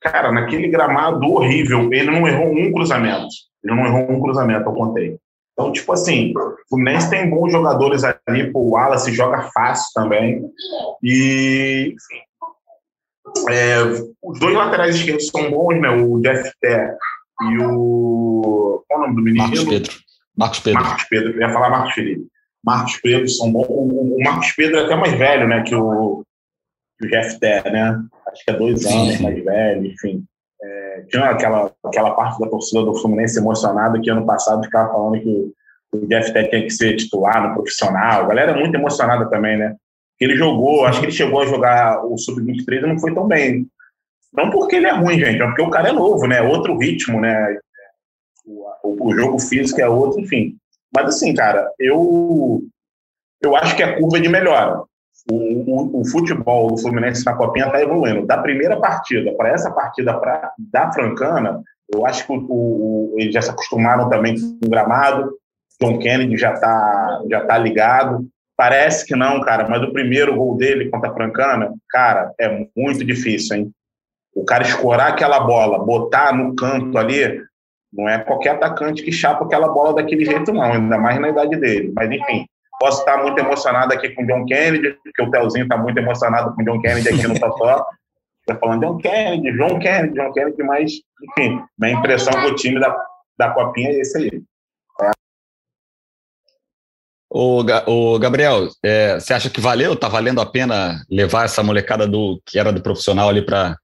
[SPEAKER 3] cara, naquele gramado horrível, ele não errou um cruzamento. Ele não errou um cruzamento, eu contei. Então, tipo assim, o Fluminense tem bons jogadores ali, pô, o Wallace joga fácil também. E, é, os dois laterais esquerdos são bons, né? O Jeff Té e o. Qual é o nome do menino?
[SPEAKER 1] Marcos Pedro. Marcos Pedro.
[SPEAKER 3] Marcos Pedro, eu ia falar Marcos Felipe. Marcos Pedro são bons. O, o Marcos Pedro é até mais velho, né? Que o, o Jeff Té, né? Acho que é dois anos Sim. mais velho, enfim. É, tinha aquela, aquela parte da torcida do Fluminense emocionada que ano passado ficava falando que o Jeff Tech tem que ser titular no profissional. A galera é muito emocionada também, né? Ele jogou, acho que ele chegou a jogar o Sub-23 e não foi tão bem. Não porque ele é ruim, gente, é porque o cara é novo, né? Outro ritmo, né? O, o jogo físico é outro, enfim. Mas assim, cara, eu, eu acho que a curva é de melhora o, o, o, futebol do Fluminense na Copinha está evoluindo. Da primeira partida para essa partida pra, da Francana, eu acho que o, eles já se acostumaram também com o gramado. John Kennedy já está já tá ligado. Parece que não, cara, mas o primeiro gol dele contra a Francana, cara, é muito difícil, hein? O cara escorar aquela bola, botar no canto ali, não é qualquer atacante que chapa aquela bola daquele jeito, não, ainda mais na idade dele. Mas, enfim, Posso estar muito emocionado aqui com o John Kennedy, porque o Telzinho está muito emocionado com o John Kennedy aqui no Totó. Está falando John Kennedy, João Kennedy, John Kennedy, mas, enfim, minha impressão com o time da, da Copinha é esse aí. É.
[SPEAKER 1] O, o Gabriel, é, você acha que valeu? Tá valendo a pena levar essa molecada do que era do profissional ali para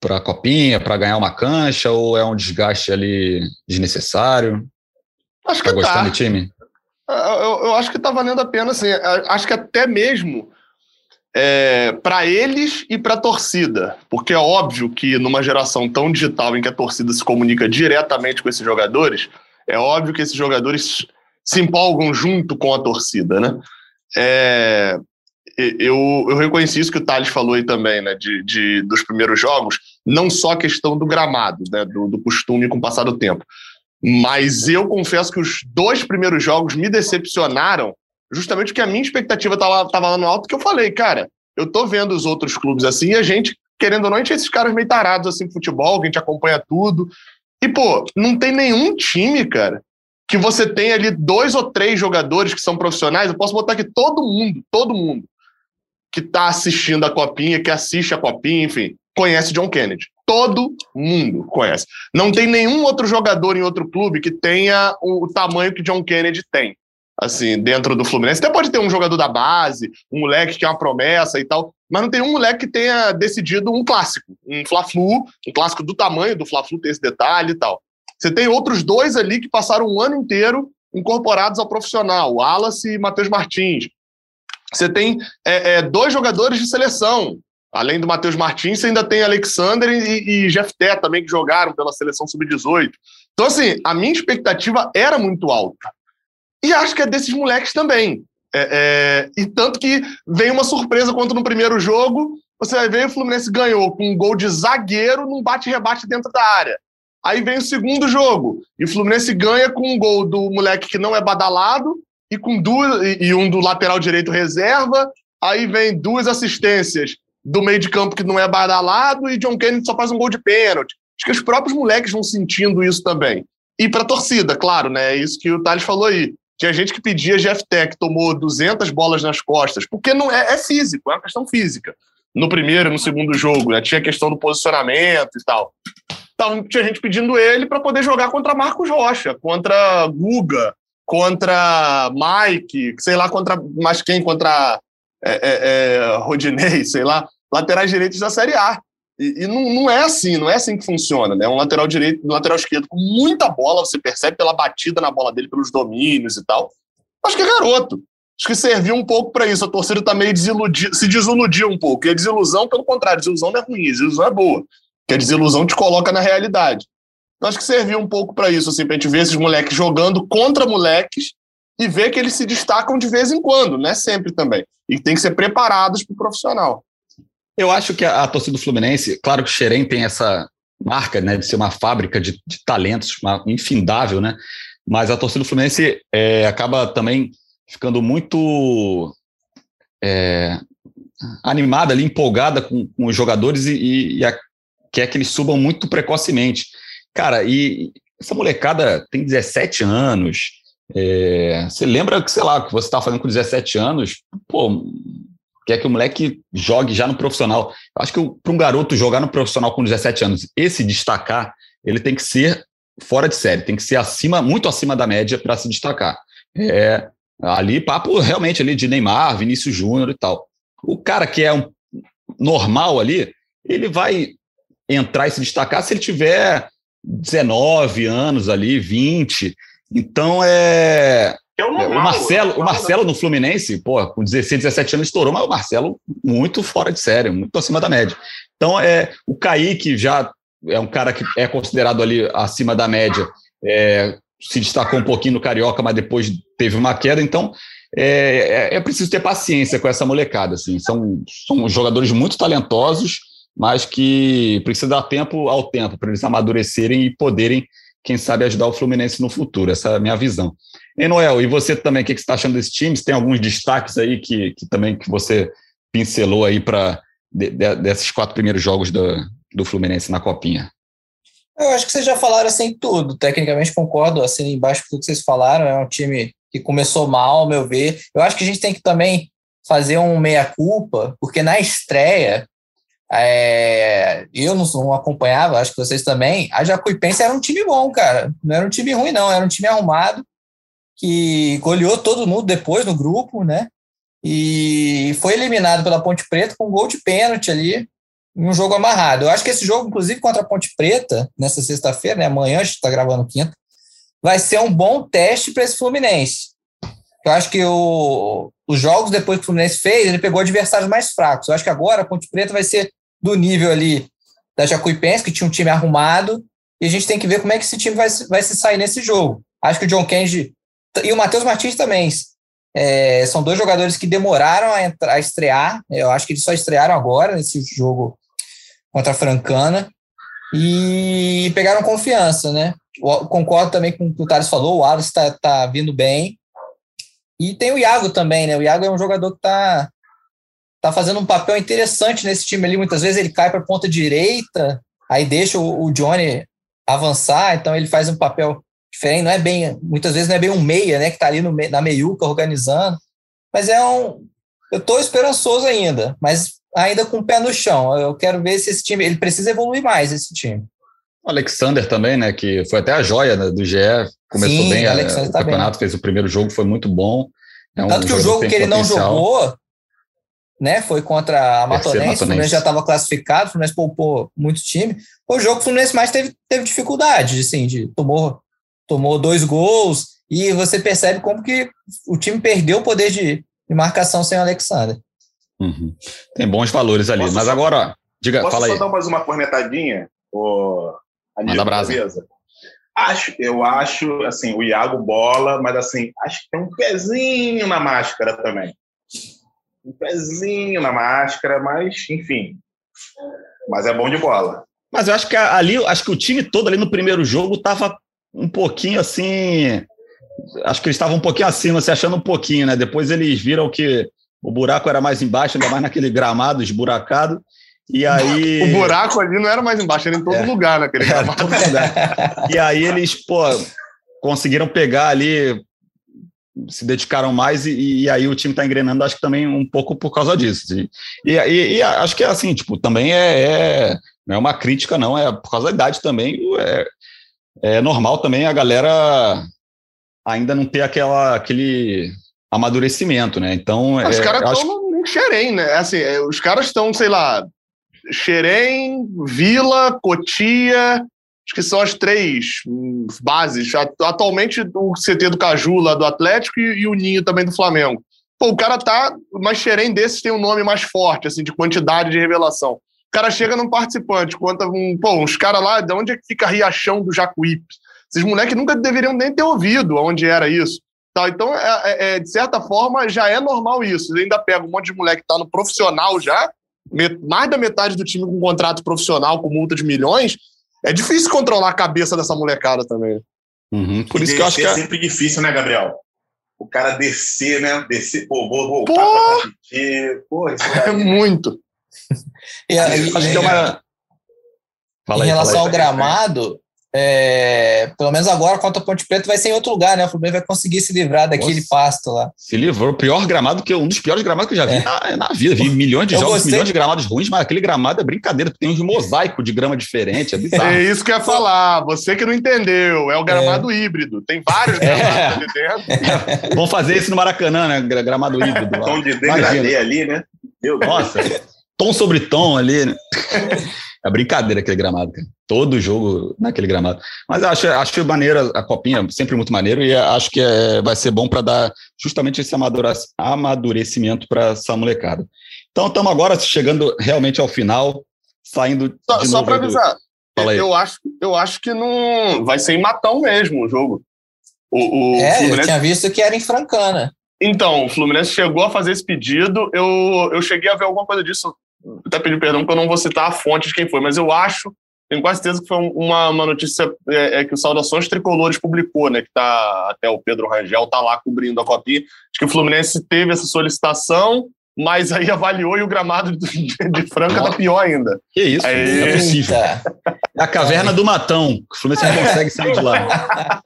[SPEAKER 1] para a copinha, para ganhar uma cancha, ou é um desgaste ali desnecessário?
[SPEAKER 4] Acho que tá gostando tá. do time. Eu, eu acho que está valendo a pena, assim. Acho que até mesmo é, para eles e para a torcida. Porque é óbvio que numa geração tão digital em que a torcida se comunica diretamente com esses jogadores, é óbvio que esses jogadores se empolgam junto com a torcida, né? É, eu, eu reconheci isso que o Thales falou aí também, né? De, de, dos primeiros jogos, não só a questão do gramado, né? Do, do costume com o passar do tempo. Mas eu confesso que os dois primeiros jogos me decepcionaram, justamente porque a minha expectativa estava lá no alto, que eu falei, cara, eu tô vendo os outros clubes assim, e a gente, querendo ou não, a gente é esses caras meio tarados assim no futebol, a gente acompanha tudo. E, pô, não tem nenhum time, cara, que você tem ali dois ou três jogadores que são profissionais. Eu posso botar aqui todo mundo, todo mundo que tá assistindo a Copinha, que assiste a Copinha, enfim, conhece John Kennedy. Todo mundo conhece. Não tem nenhum outro jogador em outro clube que tenha o, tamanho que John Kennedy tem. Assim, dentro do Fluminense. Até pode ter um jogador da base, um moleque que é uma promessa e tal, mas não tem um moleque que tenha decidido um clássico, um Fla-Flu, um clássico do tamanho do Fla-Flu, tem esse detalhe e tal. Você tem outros dois ali que passaram um ano inteiro incorporados ao profissional, Wallace e Matheus Martins. Você tem é, é, dois jogadores de seleção, Além do Matheus Martins, você ainda tem Alexander e, e Jeff também, que jogaram pela seleção sub-18. Então, assim, a minha expectativa era muito alta. E acho que é desses moleques também. É, é, e tanto que vem uma surpresa quanto no primeiro jogo, você vai ver o Fluminense ganhou com um gol de zagueiro num bate-rebate dentro da área. Aí vem o segundo jogo, e o Fluminense ganha com um gol do moleque que não é badalado, e com duas, e, e um do lateral direito reserva. Aí vem duas assistências do meio de campo que não é badalado e John Kennedy só faz um gol de pênalti. Acho que os próprios moleques vão sentindo isso também. E para a torcida, claro, né? É isso que o Thales falou aí. Tinha gente que pedia Jeff Tech, tomou 200 bolas nas costas, porque não é, é físico, é uma questão física. No primeiro no segundo jogo, né? Tinha a questão do posicionamento e tal. Então, tinha gente pedindo ele para poder jogar contra Marcos Rocha, contra Guga, contra Mike, sei lá, contra mais quem, contra é, é, é, Rodinei, sei lá, laterais direitos da Série A. E, e, não, não é assim, não é assim que funciona, né? Um lateral direito, um lateral esquerdo com muita bola, você percebe pela batida na bola dele, pelos domínios e tal. Acho que é garoto. Acho que serviu um pouco para isso. A torcida tá meio desiludida, se desiludiu um pouco. E a desilusão, pelo contrário, desilusão não é ruim, desilusão é boa. Porque a desilusão te coloca na realidade. Então, acho que serviu um pouco para isso, assim, pra gente ver esses moleques jogando contra moleques e ver que eles se destacam de vez em quando, não é sempre também. E tem que ser preparados para o profissional.
[SPEAKER 1] Eu acho que a, a, torcida do Fluminense, claro que o Xerém tem essa marca né, de ser uma fábrica de, de talentos, uma, infindável, né? Mas a torcida do Fluminense é, acaba também ficando muito é, animada ali, empolgada com, com os jogadores e, e, e a, quer que eles subam muito precocemente. Cara, e essa molecada tem 17 anos. É, você lembra que, sei lá, que você estava fazendo com 17 anos, pô, quer que o moleque jogue já no profissional. Acho que para um garoto jogar no profissional com 17 anos e se destacar, ele tem que ser fora de série, tem que ser acima, muito acima da média para se destacar. É, ali, papo realmente ali de Neymar, Vinícius Júnior e tal. O cara que é um normal ali, ele vai entrar e se destacar se ele tiver 19 anos ali, 20. Então é, é o, normal, o Marcelo, o Marcelo no Fluminense, pô, com 16, 17 anos estourou, mas o Marcelo muito fora de série, muito acima da média. Então, é, o Kaique já é um cara que é considerado ali acima da média, é, se destacou um pouquinho no Carioca, mas depois teve uma queda, então é, é, é preciso ter paciência com essa molecada, assim, são, são jogadores muito talentosos, mas que precisa dar tempo ao tempo para eles amadurecerem e poderem, quem sabe, ajudar o Fluminense no futuro, essa é a minha visão. E Noel, e você também, o que, você está achando desse time? Tem alguns destaques aí que, que também que você pincelou aí para de, de, desses quatro primeiros jogos do, do Fluminense na Copinha?
[SPEAKER 2] Eu acho que vocês já falaram assim tudo. Tecnicamente concordo, assim embaixo tudo que vocês falaram. É um time que começou mal, ao meu ver. Eu acho que a gente tem que também fazer um meia-culpa, porque na estreia, é, eu não, não, acompanhava, acho que vocês também, a Jacuipense era um time bom, cara. Não era um time ruim, não. Era um time arrumado que goleou todo mundo depois no grupo, né? E foi eliminado pela Ponte Preta com um gol de pênalti ali, em um jogo amarrado. Eu acho que esse jogo, inclusive contra a Ponte Preta, nessa sexta-feira, né? Amanhã, a gente está gravando quinta, vai ser um bom teste para esse Fluminense. Eu acho que o, os jogos depois que o Fluminense fez, ele pegou adversários mais fracos. Eu acho que agora a Ponte Preta vai ser do nível ali da Jacuipense, que tinha um time arrumado, e a gente tem que ver como é que esse time vai, vai se sair nesse jogo. Acho que o John Kennedy e o Matheus Martins também. É, são dois jogadores que demoraram a, entrar, a estrear. Eu acho que eles só estrearam agora nesse jogo contra a Francana e pegaram confiança, né? Concordo também com o que o Thales falou, o Alisson está tá vindo bem. E tem o Iago também, né? O Iago é um jogador que está tá fazendo um papel interessante nesse time ali. Muitas vezes ele cai para a ponta direita, aí deixa o, o Johnny avançar, então ele faz um papel diferente, não é bem, muitas vezes não é bem um meia, né, que está ali no, na meiuca organizando, mas é um, eu estou esperançoso ainda, mas ainda com o pé no chão, eu quero ver se esse time, ele precisa evoluir mais, esse time.
[SPEAKER 1] O Alexander também, né, que foi até a joia né, do GE, começou Sim, bem, a, o tá campeonato, bem. fez o primeiro jogo, foi muito bom.
[SPEAKER 2] É um Tanto que o jogo que ele potencial. não jogou, né, foi contra a Matonense, o Fluminense já estava classificado, o Fluminense poupou muito time, o jogo o Fluminense mais teve, teve dificuldade, assim, de, tomou tomou dois gols, e você percebe como que o time perdeu o poder de, de marcação sem o Alexander.
[SPEAKER 1] Uhum. Tem bons valores ali. Posso Mas só, agora, diga,
[SPEAKER 3] posso
[SPEAKER 1] fala
[SPEAKER 3] só
[SPEAKER 1] aí.
[SPEAKER 3] dar mais uma cornetadinha? Ô,
[SPEAKER 1] Manda brasa.
[SPEAKER 3] Acho, eu acho, assim, o Iago bola, mas assim, acho que tem um pezinho na máscara também. Um pezinho na máscara, mas, enfim. Mas é bom de bola.
[SPEAKER 1] Mas eu acho que ali, acho que o time todo ali no primeiro jogo estava um pouquinho assim. Acho que eles estavam um pouquinho acima, se achando um pouquinho, né? Depois eles viram que o buraco era mais embaixo, ainda mais naquele gramado esburacado. E aí.
[SPEAKER 4] O buraco ali não era mais embaixo, era em todo é, lugar naquele gramado. Todo lugar.
[SPEAKER 1] e aí eles, pô, conseguiram pegar ali, se dedicaram mais, e, e aí o time está engrenando, acho que também um pouco por causa disso. E, e, e acho que é assim, tipo, também é, é, Não é uma crítica, não, é por causa da idade também. É, é normal também a galera ainda não ter aquela, aquele amadurecimento, né? Então,
[SPEAKER 4] Os
[SPEAKER 1] é,
[SPEAKER 4] caras
[SPEAKER 1] acho
[SPEAKER 4] estão em Xerém, né? Assim, é, os caras estão, sei lá, Xerém, Vila, Cotia, acho que são as três hum, bases. At- Atualmente, o CT do Caju lá do Atlético e, e o Ninho também do Flamengo. Pô, o cara tá. Mas Xerém desses tem um nome mais forte, assim, de quantidade de revelação. O cara chega num participante, conta um. Pô, uns caras lá, de onde é que fica Riachão do Jacuípe? Esses moleques nunca deveriam nem ter ouvido onde era isso. Tá, então, é, é- é, de certa forma, já é normal isso. Ele ainda pega um monte de moleque que tá no profissional já, mais da metade do time com contrato profissional, com multa de milhões. É difícil controlar a cabeça dessa molecada também.
[SPEAKER 1] Uhum, por
[SPEAKER 3] E
[SPEAKER 1] isso que eu acho que a-
[SPEAKER 3] é sempre difícil, né, Gabriel? O cara descer, né? Descer, pô, vou voltar
[SPEAKER 4] Pô!
[SPEAKER 3] pra competir. Pô, isso
[SPEAKER 4] É muito.
[SPEAKER 2] E, a- e-
[SPEAKER 1] acho que é uma. Fala
[SPEAKER 2] em
[SPEAKER 1] aí,
[SPEAKER 2] relação
[SPEAKER 1] fala
[SPEAKER 2] ao
[SPEAKER 1] aí.
[SPEAKER 2] gramado, é, pelo menos agora contra a Ponte Preta vai ser em outro lugar, né? O Fluminense vai conseguir se livrar daquele
[SPEAKER 1] Nossa.
[SPEAKER 2] pasto lá.
[SPEAKER 1] Se livrou, o pior gramado que eu- um dos piores gramados que eu já vi
[SPEAKER 2] É.
[SPEAKER 1] na, na vida. Vi milhões de
[SPEAKER 2] Eu
[SPEAKER 1] jogos,
[SPEAKER 2] gostei.
[SPEAKER 1] milhões de gramados ruins, mas aquele gramado é brincadeira, tem uns mosaico de grama diferente, é bizarro.
[SPEAKER 4] É isso que eu ia falar. Você que não entendeu, é o gramado híbrido. Tem vários
[SPEAKER 1] É.
[SPEAKER 4] gramados ali dentro.
[SPEAKER 1] Vamos fazer isso no Maracanã, né? Gra- Gramado híbrido. lá.
[SPEAKER 3] Tom de degradê ali, né? Meu Deus.
[SPEAKER 1] Nossa, tom sobre tom ali. né? É brincadeira aquele gramado, cara. Todo jogo naquele gramado. Mas acho, acho maneira a copinha, sempre muito maneiro, e acho que é, vai ser bom para dar justamente esse amadura- amadurecimento para essa molecada. Então estamos agora chegando realmente ao final, saindo
[SPEAKER 4] Só, só para
[SPEAKER 1] do-
[SPEAKER 4] avisar,
[SPEAKER 1] Fala aí.
[SPEAKER 4] eu acho, eu acho que não vai ser em Matão mesmo o jogo. O, o
[SPEAKER 2] é, eu
[SPEAKER 4] Fluminense
[SPEAKER 2] tinha visto que era em Francana.
[SPEAKER 4] Então, o Fluminense chegou a fazer esse pedido. Eu, eu cheguei a ver alguma coisa disso. Até pedir perdão porque eu não vou citar a fonte de quem foi, mas eu acho, tenho quase certeza que foi um- uma, uma notícia é, é, que o Saudações Tricolores publicou, né? Que tá até o Pedro Rangel tá lá cobrindo a copinha. Acho que o Fluminense teve essa solicitação, mas aí avaliou e o gramado de, de Franca tá pior ainda.
[SPEAKER 1] Que isso,
[SPEAKER 4] Aí.
[SPEAKER 1] não é possível. É a caverna do Matão. O Fluminense não consegue sair de lá.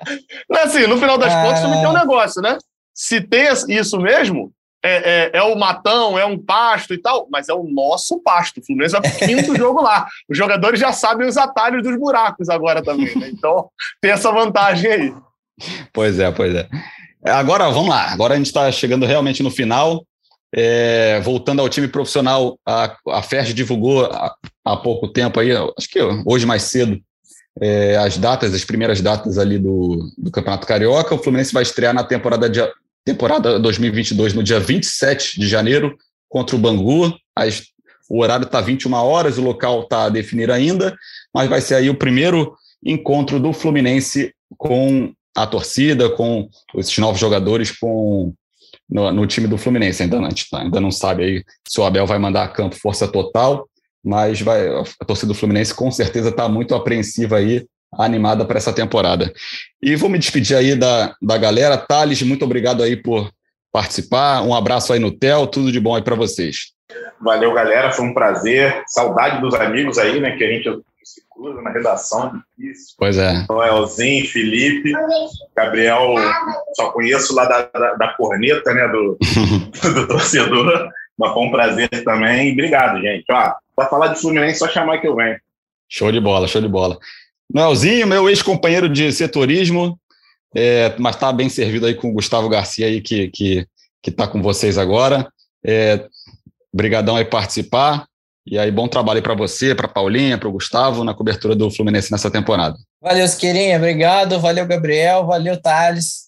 [SPEAKER 4] Mas, assim, no final das
[SPEAKER 2] Ah.
[SPEAKER 4] contas, também tem um negócio, né? Se tem isso mesmo, é, é, é o matão, é um pasto e tal, mas é o nosso pasto. O Fluminense vai pro quinto jogo lá. Os jogadores já sabem os atalhos dos buracos agora também, né? Então, tem essa vantagem aí.
[SPEAKER 1] Pois é, pois é. Agora, vamos lá. Agora a gente está chegando realmente no final. É, voltando ao time profissional, a, a FERJ divulgou há, há pouco tempo aí, acho que hoje mais cedo, é, as datas, as primeiras datas ali do, do Campeonato Carioca. O Fluminense vai estrear na temporada, de, temporada 2022 no dia 27 de janeiro contra o Bangu. As, o horário está 21 horas, o local está a definir ainda, mas vai ser aí o primeiro encontro do Fluminense com a torcida, com esses novos jogadores, com no, no time do Fluminense. Ainda não, gente ainda não sabe aí se o Abel vai mandar a campo força total, mas vai, a torcida do Fluminense com certeza está muito apreensiva aí, animada para essa temporada. E vou me despedir aí da, da galera. Thales, muito obrigado aí por participar. Um abraço aí no Tel, tudo de bom aí para vocês.
[SPEAKER 3] Valeu, galera. Foi um prazer. Saudade dos amigos aí, né? Que a gente se cruza na redação. Difícil.
[SPEAKER 1] Pois é.
[SPEAKER 3] Noelzinho, Felipe, Gabriel, só conheço lá da, da, da corneta, né? Do, do torcedor. Mas foi um prazer também. Obrigado, gente. Ó, para falar de Fluminense, só chamar que eu venho.
[SPEAKER 1] Show de bola, show de bola. Noelzinho, meu ex-companheiro de setorismo, é, mas está bem servido aí com o Gustavo Garcia aí, que, que, que tá com vocês agora. É, brigadão aí participar. E aí, bom trabalho para você, para Paulinha, para o Gustavo, na cobertura do Fluminense nessa temporada.
[SPEAKER 2] Valeu, Siqueirinha. Obrigado. Valeu, Gabriel. Valeu, Thales.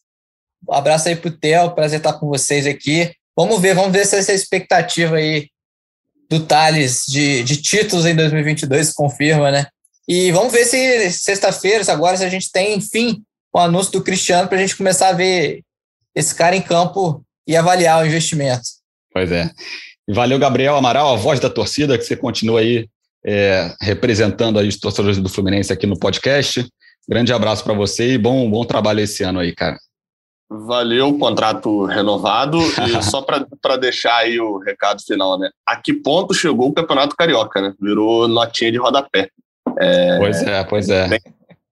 [SPEAKER 2] Um abraço aí pro Theo. Prazer estar com vocês aqui. Vamos ver, vamos ver se essa expectativa aí do Thales de, de títulos em 2022 se confirma, né? E vamos ver se sexta-feira, agora, se a gente tem, enfim, o anúncio do Cristiano para a gente começar a ver esse cara em campo e avaliar o investimento.
[SPEAKER 1] Pois é. Valeu, Gabriel Amaral, a voz da torcida, que você continua aí é, representando aí os torcedores do Fluminense aqui no podcast. Grande abraço para você e bom, bom trabalho esse ano aí, cara.
[SPEAKER 4] Valeu, contrato renovado. E só para deixar aí o recado final, né? A que ponto chegou o Campeonato Carioca, né? Virou notinha de rodapé.
[SPEAKER 1] É, pois é, pois é.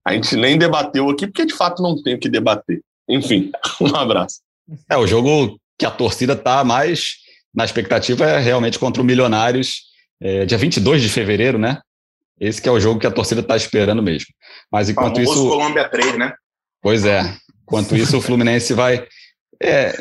[SPEAKER 4] A gente nem debateu aqui, porque de fato não tem o que debater. Enfim, um abraço.
[SPEAKER 1] É, o jogo que a torcida tá mais na expectativa é realmente contra o Milionários, é, dia 22 de fevereiro, né? Esse que é o jogo que a torcida está esperando mesmo. Mas enquanto
[SPEAKER 3] Famoso
[SPEAKER 1] isso.
[SPEAKER 3] Colômbia 3, né?
[SPEAKER 1] Pois é. Enquanto isso, o Fluminense vai é,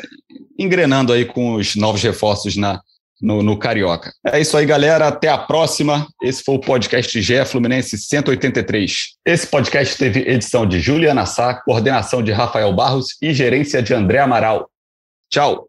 [SPEAKER 1] engrenando aí com os novos reforços na, no, no, Carioca. É isso aí, galera. Até a próxima. Esse foi o podcast GE Fluminense 183. Esse podcast teve edição de Juliana Sá, coordenação de Rafael Barros e gerência de André Amaral. Tchau.